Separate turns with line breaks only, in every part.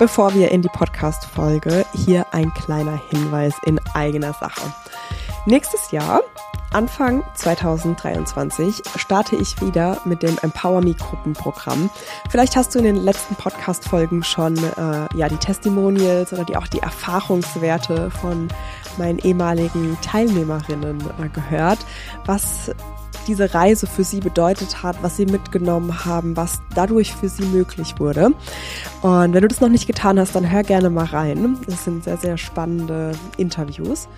Bevor wir in die Podcast-Folge, hier ein kleiner Hinweis in eigener Sache. Nächstes Jahr, Anfang 2023, starte ich wieder mit dem Empower Me Gruppenprogramm. Vielleicht hast du in den letzten Podcast-Folgen schon äh, ja, die Testimonials oder die, auch die Erfahrungswerte von meinen ehemaligen Teilnehmerinnen äh, gehört, was diese Reise für sie bedeutet hat, was sie mitgenommen haben, was dadurch für sie möglich wurde. Und wenn du das noch nicht getan hast, dann hör gerne mal rein. Das sind sehr, sehr spannende Interviews.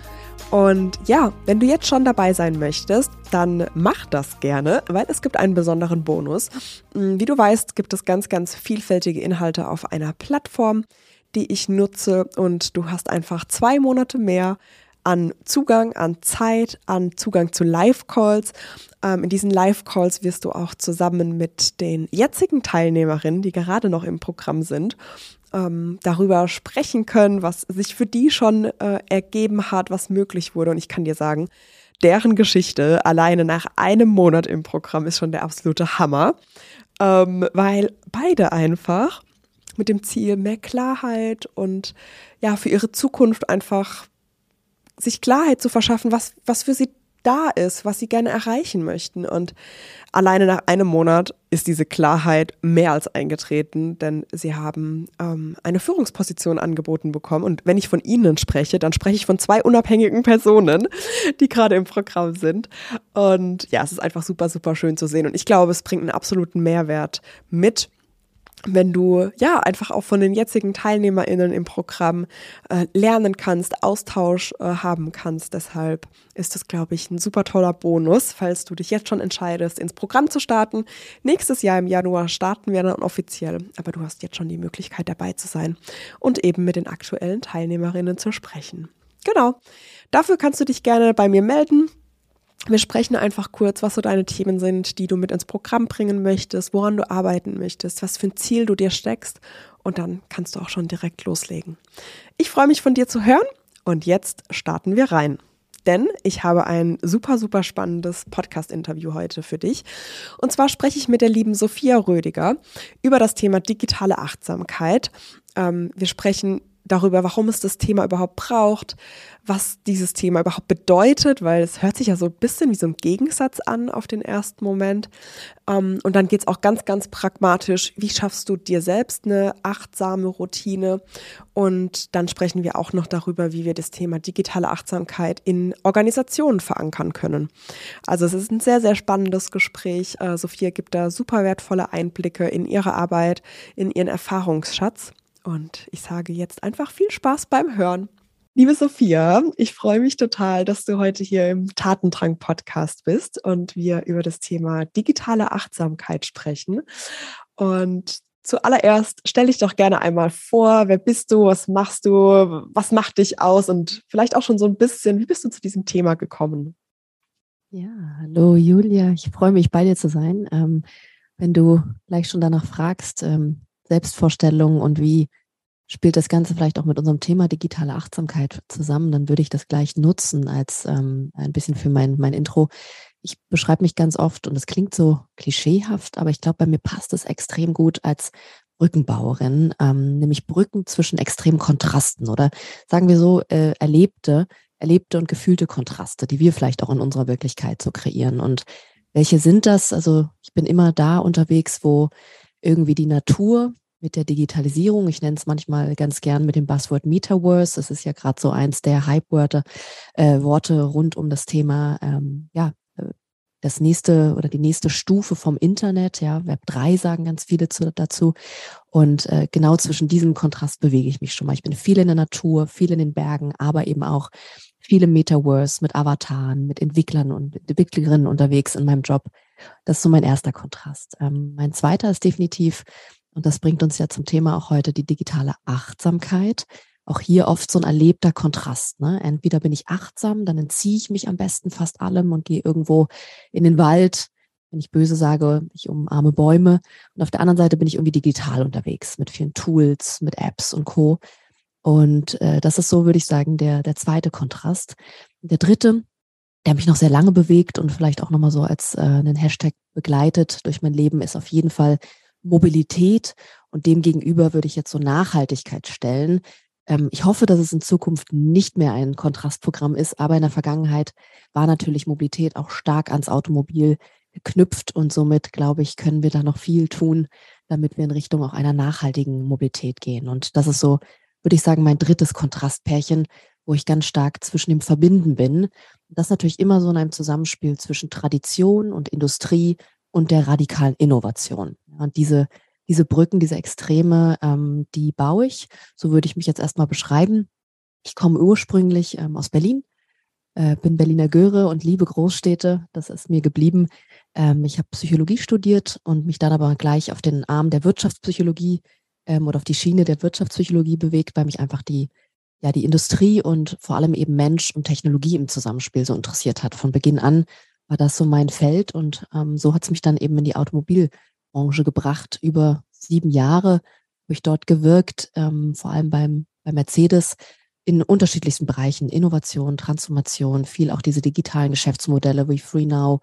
Und ja, wenn du jetzt schon dabei sein möchtest, dann mach das gerne, weil es gibt einen besonderen Bonus. Wie du weißt, gibt es ganz, ganz vielfältige Inhalte auf einer Plattform, die ich nutze und du hast einfach zwei Monate mehr an Zugang, an Zeit, an Zugang zu Live-Calls. Ähm, in diesen Live-Calls wirst du auch zusammen mit den jetzigen Teilnehmerinnen, die gerade noch im Programm sind, ähm, darüber sprechen können, was sich für die schon äh, ergeben hat, was möglich wurde. Und ich kann dir sagen, deren Geschichte alleine nach einem Monat im Programm ist schon der absolute Hammer, ähm, weil beide einfach mit dem Ziel mehr Klarheit und ja, für ihre Zukunft einfach sich Klarheit zu verschaffen, was, was für sie da ist, was sie gerne erreichen möchten. Und alleine nach einem Monat ist diese Klarheit mehr als eingetreten, denn sie haben ähm, eine Führungsposition angeboten bekommen. Und wenn ich von ihnen spreche, dann spreche ich von zwei unabhängigen Personen, die gerade im Programm sind. Und ja, es ist einfach super, super schön zu sehen. Und ich glaube, es bringt einen absoluten Mehrwert mit wenn du ja einfach auch von den jetzigen TeilnehmerInnen im Programm äh, lernen kannst, Austausch äh, haben kannst. Deshalb ist das, glaube ich, ein super toller Bonus, falls du dich jetzt schon entscheidest, ins Programm zu starten. Nächstes Jahr im Januar starten wir dann offiziell, aber du hast jetzt schon die Möglichkeit dabei zu sein und eben mit den aktuellen TeilnehmerInnen zu sprechen. Genau. Dafür kannst du dich gerne bei mir melden. Wir sprechen einfach kurz, was so deine Themen sind, die du mit ins Programm bringen möchtest, woran du arbeiten möchtest, was für ein Ziel du dir steckst und dann kannst du auch schon direkt loslegen. Ich freue mich von dir zu hören und jetzt starten wir rein. Denn ich habe ein super, super spannendes Podcast-Interview heute für dich. Und zwar spreche ich mit der lieben Sophia Rödiger über das Thema digitale Achtsamkeit. Ähm, wir sprechen darüber, warum es das Thema überhaupt braucht, was dieses Thema überhaupt bedeutet, weil es hört sich ja so ein bisschen wie so ein Gegensatz an auf den ersten Moment. Ähm, und dann geht es auch ganz, ganz pragmatisch, wie schaffst du dir selbst eine achtsame Routine? Und dann sprechen wir auch noch darüber, wie wir das Thema digitale Achtsamkeit in Organisationen verankern können. Also es ist ein sehr, sehr spannendes Gespräch. Äh, Sophia gibt da super wertvolle Einblicke in ihre Arbeit, in ihren Erfahrungsschatz. Und ich sage jetzt einfach viel Spaß beim Hören. Liebe Sophia, ich freue mich total, dass du heute hier im Tatendrang-Podcast bist und wir über das Thema digitale Achtsamkeit sprechen. Und zuallererst stell dich doch gerne einmal vor, wer bist du, was machst du, was macht dich aus und vielleicht auch schon so ein bisschen, wie bist du zu diesem Thema gekommen?
Ja, hallo Julia, ich freue mich bei dir zu sein. Ähm, wenn du gleich schon danach fragst, ähm, Selbstvorstellung und wie spielt das Ganze vielleicht auch mit unserem Thema digitale Achtsamkeit zusammen, dann würde ich das gleich nutzen als ähm, ein bisschen für mein, mein Intro. Ich beschreibe mich ganz oft und es klingt so klischeehaft, aber ich glaube, bei mir passt es extrem gut als Brückenbauerin, ähm, nämlich Brücken zwischen extremen Kontrasten oder sagen wir so äh, erlebte, erlebte und gefühlte Kontraste, die wir vielleicht auch in unserer Wirklichkeit so kreieren. Und welche sind das? Also ich bin immer da unterwegs, wo irgendwie die Natur mit der Digitalisierung. Ich nenne es manchmal ganz gern mit dem Buzzword Metaverse. Das ist ja gerade so eins der Hype-Worte äh, Worte rund um das Thema, ähm, ja, äh, das nächste oder die nächste Stufe vom Internet, ja, Web 3 sagen ganz viele zu, dazu. Und äh, genau zwischen diesem Kontrast bewege ich mich schon mal. Ich bin viel in der Natur, viel in den Bergen, aber eben auch viele Metaverse mit Avataren, mit Entwicklern und Entwicklerinnen unterwegs in meinem Job. Das ist so mein erster Kontrast. Ähm, mein zweiter ist definitiv, und das bringt uns ja zum Thema auch heute, die digitale Achtsamkeit. Auch hier oft so ein erlebter Kontrast. Ne? Entweder bin ich achtsam, dann entziehe ich mich am besten fast allem und gehe irgendwo in den Wald, wenn ich böse sage, ich umarme Bäume. Und auf der anderen Seite bin ich irgendwie digital unterwegs mit vielen Tools, mit Apps und Co. Und äh, das ist so, würde ich sagen, der, der zweite Kontrast. Der dritte, der mich noch sehr lange bewegt und vielleicht auch nochmal so als äh, einen Hashtag begleitet durch mein Leben, ist auf jeden Fall Mobilität und demgegenüber würde ich jetzt so Nachhaltigkeit stellen. Ähm, ich hoffe, dass es in Zukunft nicht mehr ein Kontrastprogramm ist, aber in der Vergangenheit war natürlich Mobilität auch stark ans Automobil geknüpft und somit, glaube ich, können wir da noch viel tun, damit wir in Richtung auch einer nachhaltigen Mobilität gehen. Und das ist so, würde ich sagen, mein drittes Kontrastpärchen, wo ich ganz stark zwischen dem Verbinden bin. Das natürlich immer so in einem Zusammenspiel zwischen Tradition und Industrie und der radikalen Innovation. Und diese, diese Brücken, diese Extreme, ähm, die baue ich. So würde ich mich jetzt erstmal beschreiben. Ich komme ursprünglich ähm, aus Berlin, äh, bin Berliner Göre und liebe Großstädte. Das ist mir geblieben. Ähm, ich habe Psychologie studiert und mich dann aber gleich auf den Arm der Wirtschaftspsychologie ähm, oder auf die Schiene der Wirtschaftspsychologie bewegt, weil mich einfach die, ja, die Industrie und vor allem eben Mensch und Technologie im Zusammenspiel so interessiert hat. Von Beginn an war das so mein Feld und ähm, so hat es mich dann eben in die Automobilbranche gebracht. Über sieben Jahre habe ich dort gewirkt, ähm, vor allem beim, bei Mercedes in unterschiedlichsten Bereichen, Innovation, Transformation, viel auch diese digitalen Geschäftsmodelle wie FreeNow,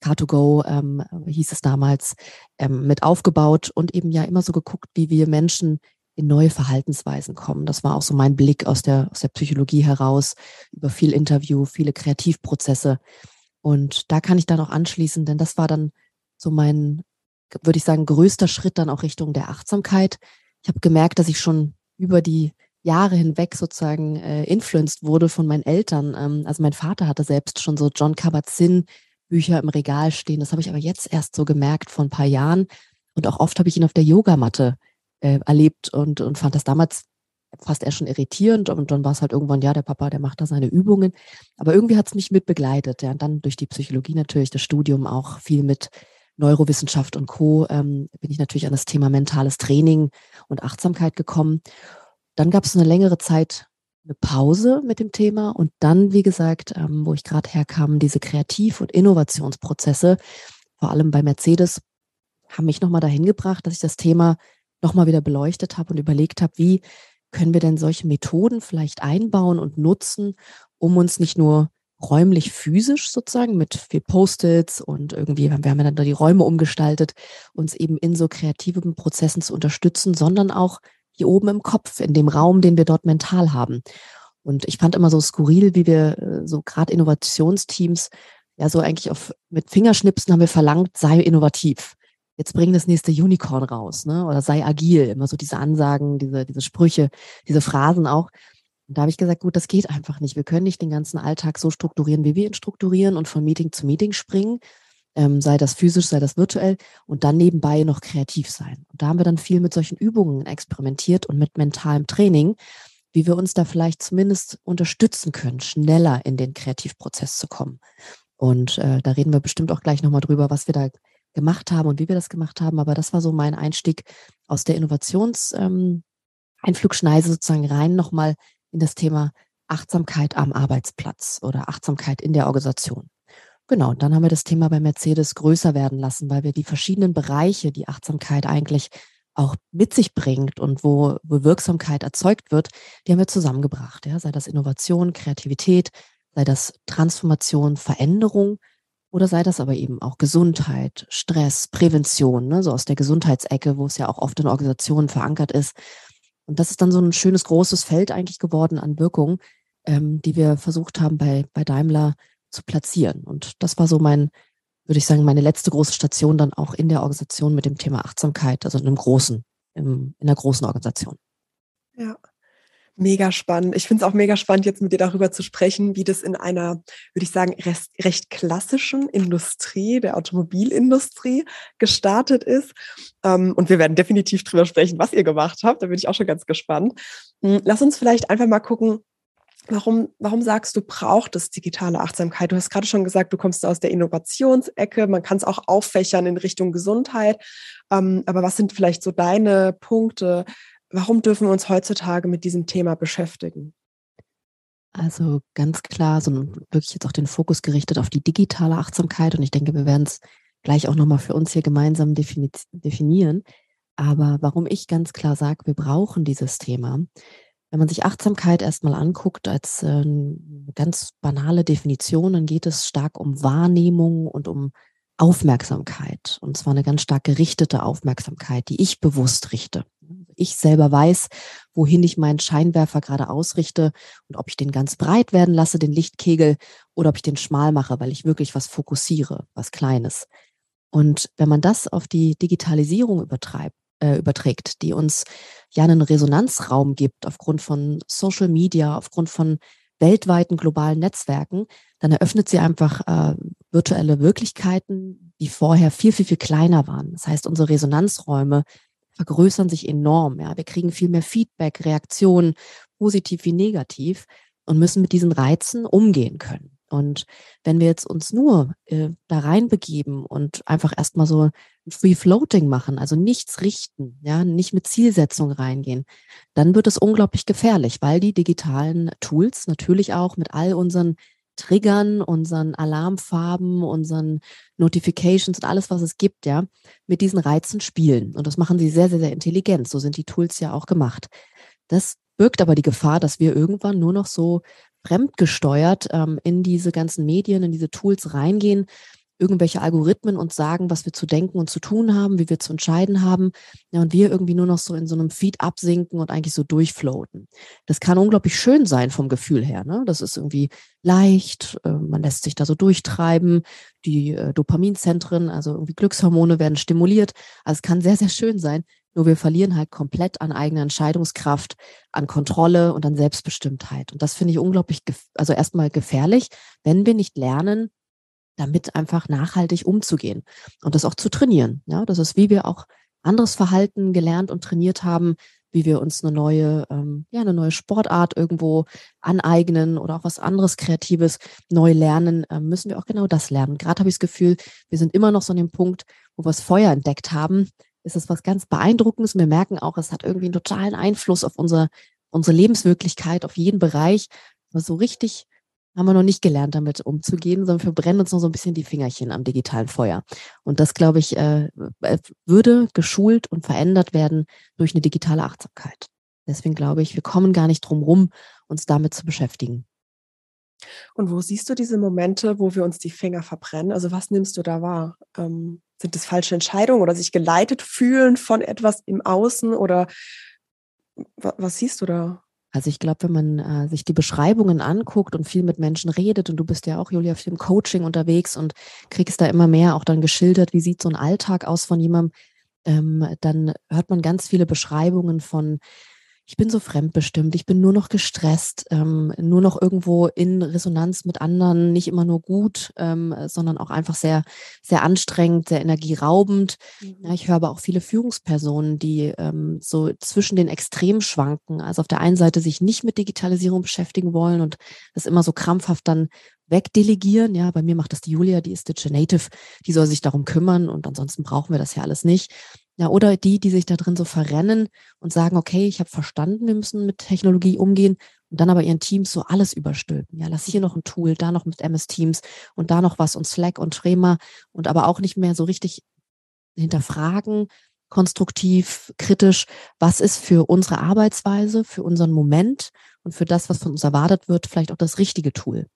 Car2Go ähm, hieß es damals, ähm, mit aufgebaut und eben ja immer so geguckt, wie wir Menschen in neue Verhaltensweisen kommen. Das war auch so mein Blick aus der, aus der Psychologie heraus, über viel Interview, viele Kreativprozesse. Und da kann ich dann auch anschließen, denn das war dann so mein, würde ich sagen, größter Schritt dann auch Richtung der Achtsamkeit. Ich habe gemerkt, dass ich schon über die Jahre hinweg sozusagen äh, influenced wurde von meinen Eltern. Ähm, also mein Vater hatte selbst schon so John Kabat-Zinn Bücher im Regal stehen. Das habe ich aber jetzt erst so gemerkt vor ein paar Jahren. Und auch oft habe ich ihn auf der Yogamatte äh, erlebt und, und fand das damals fast eher schon irritierend. Und dann war es halt irgendwann, ja, der Papa, der macht da seine Übungen. Aber irgendwie hat es mich mit begleitet. Ja. Und dann durch die Psychologie natürlich, das Studium auch viel mit Neurowissenschaft und Co. Ähm, bin ich natürlich an das Thema mentales Training und Achtsamkeit gekommen. Dann gab es eine längere Zeit eine Pause mit dem Thema und dann, wie gesagt, ähm, wo ich gerade herkam, diese Kreativ- und Innovationsprozesse, vor allem bei Mercedes, haben mich nochmal dahin gebracht, dass ich das Thema nochmal wieder beleuchtet habe und überlegt habe, wie können wir denn solche Methoden vielleicht einbauen und nutzen, um uns nicht nur räumlich physisch sozusagen mit viel Post-its und irgendwie, wir haben dann da die Räume umgestaltet, uns eben in so kreativen Prozessen zu unterstützen, sondern auch hier oben im Kopf, in dem Raum, den wir dort mental haben. Und ich fand immer so skurril, wie wir äh, so gerade Innovationsteams ja so eigentlich auf mit Fingerschnipsen haben wir verlangt, sei innovativ. Jetzt bring das nächste Unicorn raus, ne? Oder sei agil. Immer so diese Ansagen, diese, diese Sprüche, diese Phrasen auch. Und da habe ich gesagt, gut, das geht einfach nicht. Wir können nicht den ganzen Alltag so strukturieren, wie wir ihn strukturieren und von Meeting zu Meeting springen, ähm, sei das physisch, sei das virtuell und dann nebenbei noch kreativ sein. Und da haben wir dann viel mit solchen Übungen experimentiert und mit mentalem Training, wie wir uns da vielleicht zumindest unterstützen können, schneller in den Kreativprozess zu kommen. Und äh, da reden wir bestimmt auch gleich nochmal drüber, was wir da gemacht haben und wie wir das gemacht haben. Aber das war so mein Einstieg aus der Innovationseinflugschneise ähm, sozusagen rein nochmal in das Thema Achtsamkeit am Arbeitsplatz oder Achtsamkeit in der Organisation. Genau, und dann haben wir das Thema bei Mercedes größer werden lassen, weil wir die verschiedenen Bereiche, die Achtsamkeit eigentlich auch mit sich bringt und wo, wo Wirksamkeit erzeugt wird, die haben wir zusammengebracht. Ja? Sei das Innovation, Kreativität, sei das Transformation, Veränderung oder sei das aber eben auch Gesundheit, Stress, Prävention, ne? so aus der Gesundheitsecke, wo es ja auch oft in Organisationen verankert ist. Und das ist dann so ein schönes großes Feld eigentlich geworden an Wirkung, ähm, die wir versucht haben bei, bei Daimler zu platzieren. Und das war so mein, würde ich sagen, meine letzte große Station dann auch in der Organisation mit dem Thema Achtsamkeit, also in einem großen, im, in einer großen Organisation.
Ja. Mega spannend. Ich finde es auch mega spannend, jetzt mit dir darüber zu sprechen, wie das in einer, würde ich sagen, recht, recht klassischen Industrie, der Automobilindustrie, gestartet ist. Ähm, und wir werden definitiv darüber sprechen, was ihr gemacht habt. Da bin ich auch schon ganz gespannt. Hm, lass uns vielleicht einfach mal gucken, Warum, warum sagst du, braucht es digitale Achtsamkeit? Du hast gerade schon gesagt, du kommst aus der Innovationsecke, man kann es auch auffächern in Richtung Gesundheit. Ähm, aber was sind vielleicht so deine Punkte? Warum dürfen wir uns heutzutage mit diesem Thema beschäftigen?
Also ganz klar, so wirklich jetzt auch den Fokus gerichtet auf die digitale Achtsamkeit. Und ich denke, wir werden es gleich auch nochmal für uns hier gemeinsam definieren. Aber warum ich ganz klar sage, wir brauchen dieses Thema, wenn man sich Achtsamkeit erstmal anguckt als äh, ganz banale Definition, dann geht es stark um Wahrnehmung und um Aufmerksamkeit. Und zwar eine ganz stark gerichtete Aufmerksamkeit, die ich bewusst richte. Ich selber weiß, wohin ich meinen Scheinwerfer gerade ausrichte und ob ich den ganz breit werden lasse, den Lichtkegel, oder ob ich den schmal mache, weil ich wirklich was fokussiere, was Kleines. Und wenn man das auf die Digitalisierung übertreibt, äh, überträgt, die uns ja einen Resonanzraum gibt aufgrund von Social Media, aufgrund von weltweiten globalen Netzwerken, dann eröffnet sie einfach äh, virtuelle Wirklichkeiten, die vorher viel, viel, viel kleiner waren. Das heißt, unsere Resonanzräume vergrößern sich enorm. Ja. Wir kriegen viel mehr Feedback, Reaktionen, positiv wie negativ und müssen mit diesen Reizen umgehen können. Und wenn wir jetzt uns nur äh, da reinbegeben und einfach erstmal so Free Floating machen, also nichts richten, ja, nicht mit Zielsetzung reingehen, dann wird es unglaublich gefährlich, weil die digitalen Tools natürlich auch mit all unseren Triggern, unseren Alarmfarben, unseren Notifications und alles, was es gibt, ja, mit diesen Reizen spielen. Und das machen sie sehr, sehr, sehr intelligent. So sind die Tools ja auch gemacht. Das birgt aber die Gefahr, dass wir irgendwann nur noch so fremdgesteuert ähm, in diese ganzen Medien, in diese Tools reingehen, irgendwelche Algorithmen uns sagen, was wir zu denken und zu tun haben, wie wir zu entscheiden haben. Ja, und wir irgendwie nur noch so in so einem Feed absinken und eigentlich so durchfloaten. Das kann unglaublich schön sein vom Gefühl her. Ne? Das ist irgendwie leicht, äh, man lässt sich da so durchtreiben, die äh, Dopaminzentren, also irgendwie Glückshormone werden stimuliert. Also es kann sehr, sehr schön sein. Nur wir verlieren halt komplett an eigener Entscheidungskraft, an Kontrolle und an Selbstbestimmtheit. Und das finde ich unglaublich, also erstmal gefährlich, wenn wir nicht lernen, damit einfach nachhaltig umzugehen und das auch zu trainieren. Ja, das ist, wie wir auch anderes Verhalten gelernt und trainiert haben, wie wir uns eine neue, ähm, ja, eine neue Sportart irgendwo aneignen oder auch was anderes Kreatives neu lernen, äh, müssen wir auch genau das lernen. Gerade habe ich das Gefühl, wir sind immer noch so an dem Punkt, wo wir das Feuer entdeckt haben. Ist es was ganz Beeindruckendes. Wir merken auch, es hat irgendwie einen totalen Einfluss auf unsere, unsere Lebenswirklichkeit, auf jeden Bereich. Aber so richtig haben wir noch nicht gelernt, damit umzugehen, sondern wir brennen uns noch so ein bisschen die Fingerchen am digitalen Feuer. Und das, glaube ich, äh, äh, würde geschult und verändert werden durch eine digitale Achtsamkeit. Deswegen glaube ich, wir kommen gar nicht drum rum, uns damit zu beschäftigen.
Und wo siehst du diese Momente, wo wir uns die Finger verbrennen? Also was nimmst du da wahr? Ähm, sind das falsche Entscheidungen oder sich geleitet fühlen von etwas im Außen oder was siehst du da?
Also ich glaube, wenn man äh, sich die Beschreibungen anguckt und viel mit Menschen redet, und du bist ja auch, Julia, viel im Coaching unterwegs und kriegst da immer mehr auch dann geschildert, wie sieht so ein Alltag aus von jemandem, ähm, dann hört man ganz viele Beschreibungen von ich bin so fremdbestimmt, ich bin nur noch gestresst, ähm, nur noch irgendwo in Resonanz mit anderen, nicht immer nur gut, ähm, sondern auch einfach sehr, sehr anstrengend, sehr energieraubend. Mhm. Ja, ich höre aber auch viele Führungspersonen, die ähm, so zwischen den Extremen schwanken. Also auf der einen Seite sich nicht mit Digitalisierung beschäftigen wollen und das immer so krampfhaft dann wegdelegieren. Ja, bei mir macht das die Julia, die ist Digital Native, die soll sich darum kümmern und ansonsten brauchen wir das ja alles nicht. Ja, oder die, die sich da drin so verrennen und sagen, okay, ich habe verstanden, wir müssen mit Technologie umgehen und dann aber ihren Teams so alles überstülpen. Ja, lass hier noch ein Tool, da noch mit MS Teams und da noch was und Slack und Trema und aber auch nicht mehr so richtig hinterfragen, konstruktiv, kritisch, was ist für unsere Arbeitsweise, für unseren Moment und für das, was von uns erwartet wird, vielleicht auch das richtige Tool.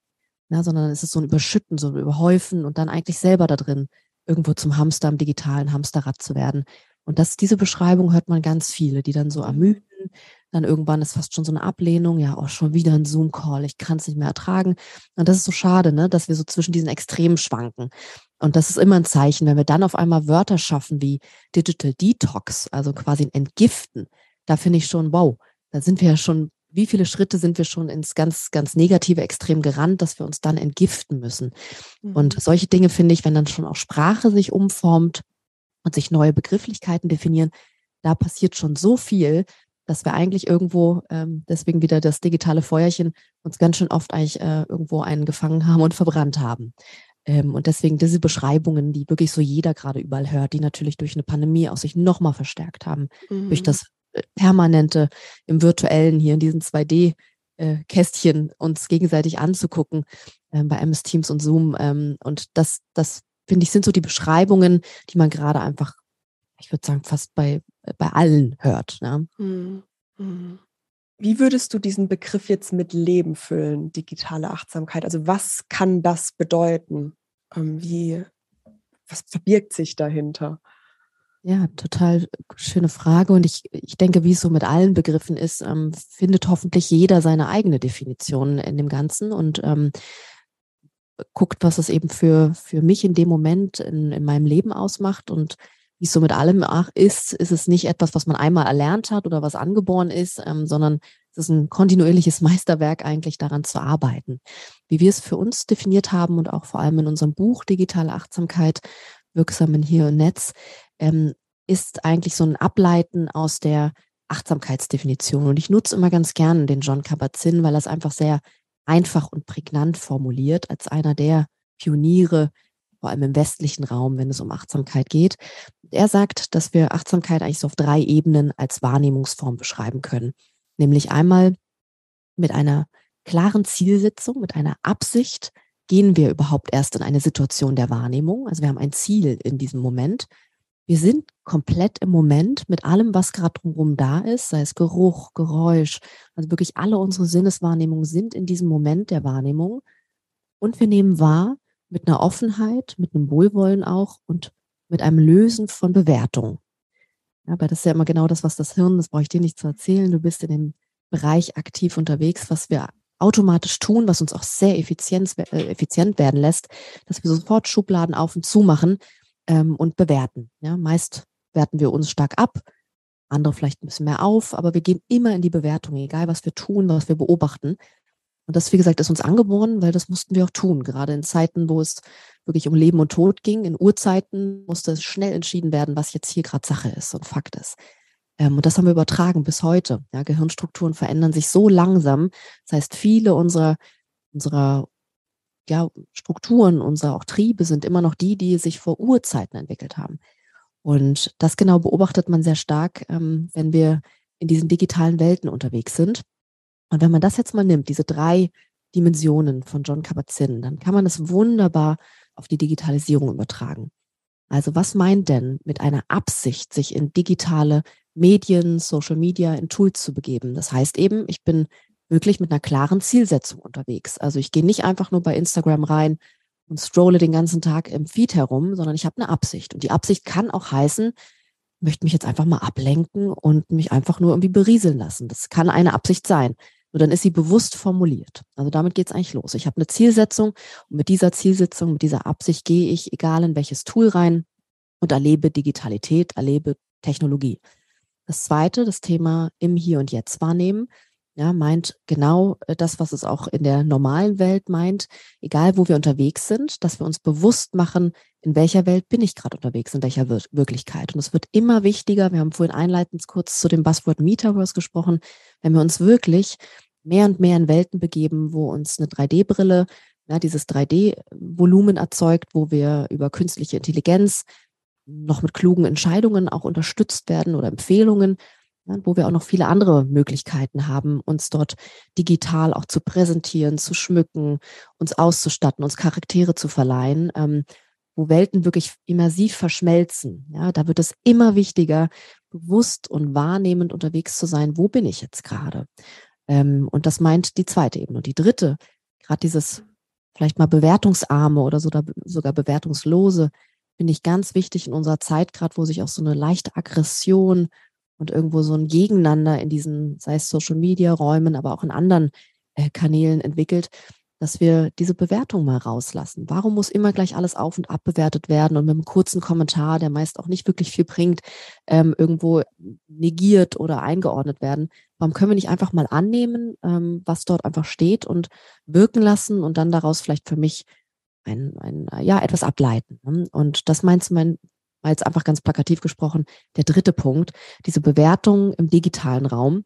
Ja, sondern es ist so ein Überschütten, so ein Überhäufen und dann eigentlich selber da drin irgendwo zum Hamster im digitalen Hamsterrad zu werden. Und das, diese Beschreibung hört man ganz viele, die dann so ermüden. Dann irgendwann ist fast schon so eine Ablehnung, ja, auch schon wieder ein Zoom-Call, ich kann es nicht mehr ertragen. Und das ist so schade, ne, dass wir so zwischen diesen Extremen schwanken. Und das ist immer ein Zeichen, wenn wir dann auf einmal Wörter schaffen wie Digital Detox, also quasi ein Entgiften, da finde ich schon, wow, da sind wir ja schon, wie viele Schritte sind wir schon ins ganz, ganz negative Extrem gerannt, dass wir uns dann entgiften müssen. Mhm. Und solche Dinge finde ich, wenn dann schon auch Sprache sich umformt, und sich neue Begrifflichkeiten definieren, da passiert schon so viel, dass wir eigentlich irgendwo, ähm, deswegen wieder das digitale Feuerchen, uns ganz schön oft eigentlich äh, irgendwo einen gefangen haben und verbrannt haben. Ähm, und deswegen diese Beschreibungen, die wirklich so jeder gerade überall hört, die natürlich durch eine Pandemie auch sich nochmal verstärkt haben, mhm. durch das äh, permanente im virtuellen hier in diesen 2D äh, Kästchen uns gegenseitig anzugucken äh, bei MS Teams und Zoom. Ähm, und das, das finde ich, sind so die Beschreibungen, die man gerade einfach, ich würde sagen, fast bei, bei allen hört. Ne? Mhm.
Mhm. Wie würdest du diesen Begriff jetzt mit Leben füllen, digitale Achtsamkeit? Also was kann das bedeuten? Ähm, wie, was verbirgt sich dahinter?
Ja, total schöne Frage. Und ich, ich denke, wie es so mit allen Begriffen ist, ähm, findet hoffentlich jeder seine eigene Definition in dem Ganzen und ähm, guckt, was es eben für, für mich in dem Moment in, in meinem Leben ausmacht. Und wie es so mit allem ist, ist es nicht etwas, was man einmal erlernt hat oder was angeboren ist, ähm, sondern es ist ein kontinuierliches Meisterwerk eigentlich daran zu arbeiten. Wie wir es für uns definiert haben und auch vor allem in unserem Buch Digitale Achtsamkeit, wirksam in Hier und Netz, ähm, ist eigentlich so ein Ableiten aus der Achtsamkeitsdefinition. Und ich nutze immer ganz gern den John Kabat-Zinn, weil er es einfach sehr einfach und prägnant formuliert, als einer der Pioniere, vor allem im westlichen Raum, wenn es um Achtsamkeit geht. Er sagt, dass wir Achtsamkeit eigentlich so auf drei Ebenen als Wahrnehmungsform beschreiben können. Nämlich einmal mit einer klaren Zielsetzung, mit einer Absicht, gehen wir überhaupt erst in eine Situation der Wahrnehmung. Also wir haben ein Ziel in diesem Moment wir sind komplett im Moment mit allem, was gerade drumherum da ist, sei es Geruch, Geräusch, also wirklich alle unsere Sinneswahrnehmungen sind in diesem Moment der Wahrnehmung. Und wir nehmen wahr mit einer Offenheit, mit einem Wohlwollen auch und mit einem Lösen von Bewertung. Ja, aber das ist ja immer genau das, was das Hirn, das brauche ich dir nicht zu erzählen. Du bist in dem Bereich aktiv unterwegs, was wir automatisch tun, was uns auch sehr äh, effizient werden lässt, dass wir sofort Schubladen auf und zu machen ähm, und bewerten. Ja, meist werten wir uns stark ab, andere vielleicht ein bisschen mehr auf, aber wir gehen immer in die Bewertung, egal was wir tun, was wir beobachten. Und das, wie gesagt, ist uns angeboren, weil das mussten wir auch tun. Gerade in Zeiten, wo es wirklich um Leben und Tod ging, in Urzeiten musste es schnell entschieden werden, was jetzt hier gerade Sache ist und Fakt ist. Ähm, und das haben wir übertragen bis heute. Ja, Gehirnstrukturen verändern sich so langsam. Das heißt, viele unserer, unserer ja, Strukturen, unsere auch Triebe sind immer noch die, die sich vor Urzeiten entwickelt haben. Und das genau beobachtet man sehr stark, ähm, wenn wir in diesen digitalen Welten unterwegs sind. Und wenn man das jetzt mal nimmt, diese drei Dimensionen von John Kabat-Zinn, dann kann man das wunderbar auf die Digitalisierung übertragen. Also was meint denn mit einer Absicht, sich in digitale Medien, Social Media, in Tools zu begeben? Das heißt eben, ich bin wirklich mit einer klaren Zielsetzung unterwegs. Also ich gehe nicht einfach nur bei Instagram rein und strolle den ganzen Tag im Feed herum, sondern ich habe eine Absicht. Und die Absicht kann auch heißen, möchte mich jetzt einfach mal ablenken und mich einfach nur irgendwie berieseln lassen. Das kann eine Absicht sein. Nur dann ist sie bewusst formuliert. Also damit geht es eigentlich los. Ich habe eine Zielsetzung und mit dieser Zielsetzung, mit dieser Absicht gehe ich, egal in welches Tool rein und erlebe Digitalität, erlebe Technologie. Das zweite, das Thema im Hier und Jetzt wahrnehmen ja, meint genau äh, das, was es auch in der normalen Welt meint, egal wo wir unterwegs sind, dass wir uns bewusst machen, in welcher Welt bin ich gerade unterwegs, in welcher Wir Wirklichkeit. Und es wird immer wichtiger, wir haben vorhin einleitend kurz zu dem Buzzword Metaverse gesprochen, wenn wir uns wirklich mehr und mehr in Welten begeben, wo uns eine 3D-Brille, ja, dieses 3D-Volumen erzeugt, wo wir über künstliche Intelligenz noch mit klugen Entscheidungen auch unterstützt werden oder Empfehlungen, wo wir auch noch viele andere Möglichkeiten haben, uns dort digital auch zu präsentieren, zu schmücken, uns auszustatten, uns Charaktere zu verleihen, ähm, wo Welten wirklich immersiv verschmelzen. Ja, da wird es immer wichtiger, bewusst und wahrnehmend unterwegs zu sein, wo bin ich jetzt gerade? Ähm, und das meint die zweite Ebene. Und die dritte, gerade dieses vielleicht mal bewertungsarme oder sogar bewertungslose, finde ich ganz wichtig in unserer Zeit, gerade wo sich auch so eine leichte Aggression und irgendwo so ein Gegeneinander in diesen, sei es Social Media Räumen, aber auch in anderen äh, Kanälen entwickelt, dass wir diese Bewertung mal rauslassen. Warum muss immer gleich alles auf und ab bewertet werden und mit einem kurzen Kommentar, der meist auch nicht wirklich viel bringt, ähm, irgendwo negiert oder eingeordnet werden? Warum können wir nicht einfach mal annehmen, ähm, was dort einfach steht und wirken lassen und dann daraus vielleicht für mich ein, ein ja, etwas ableiten? Ne? Und das meinst du, mein, mal jetzt einfach ganz plakativ gesprochen, der dritte Punkt, diese Bewertung im digitalen Raum,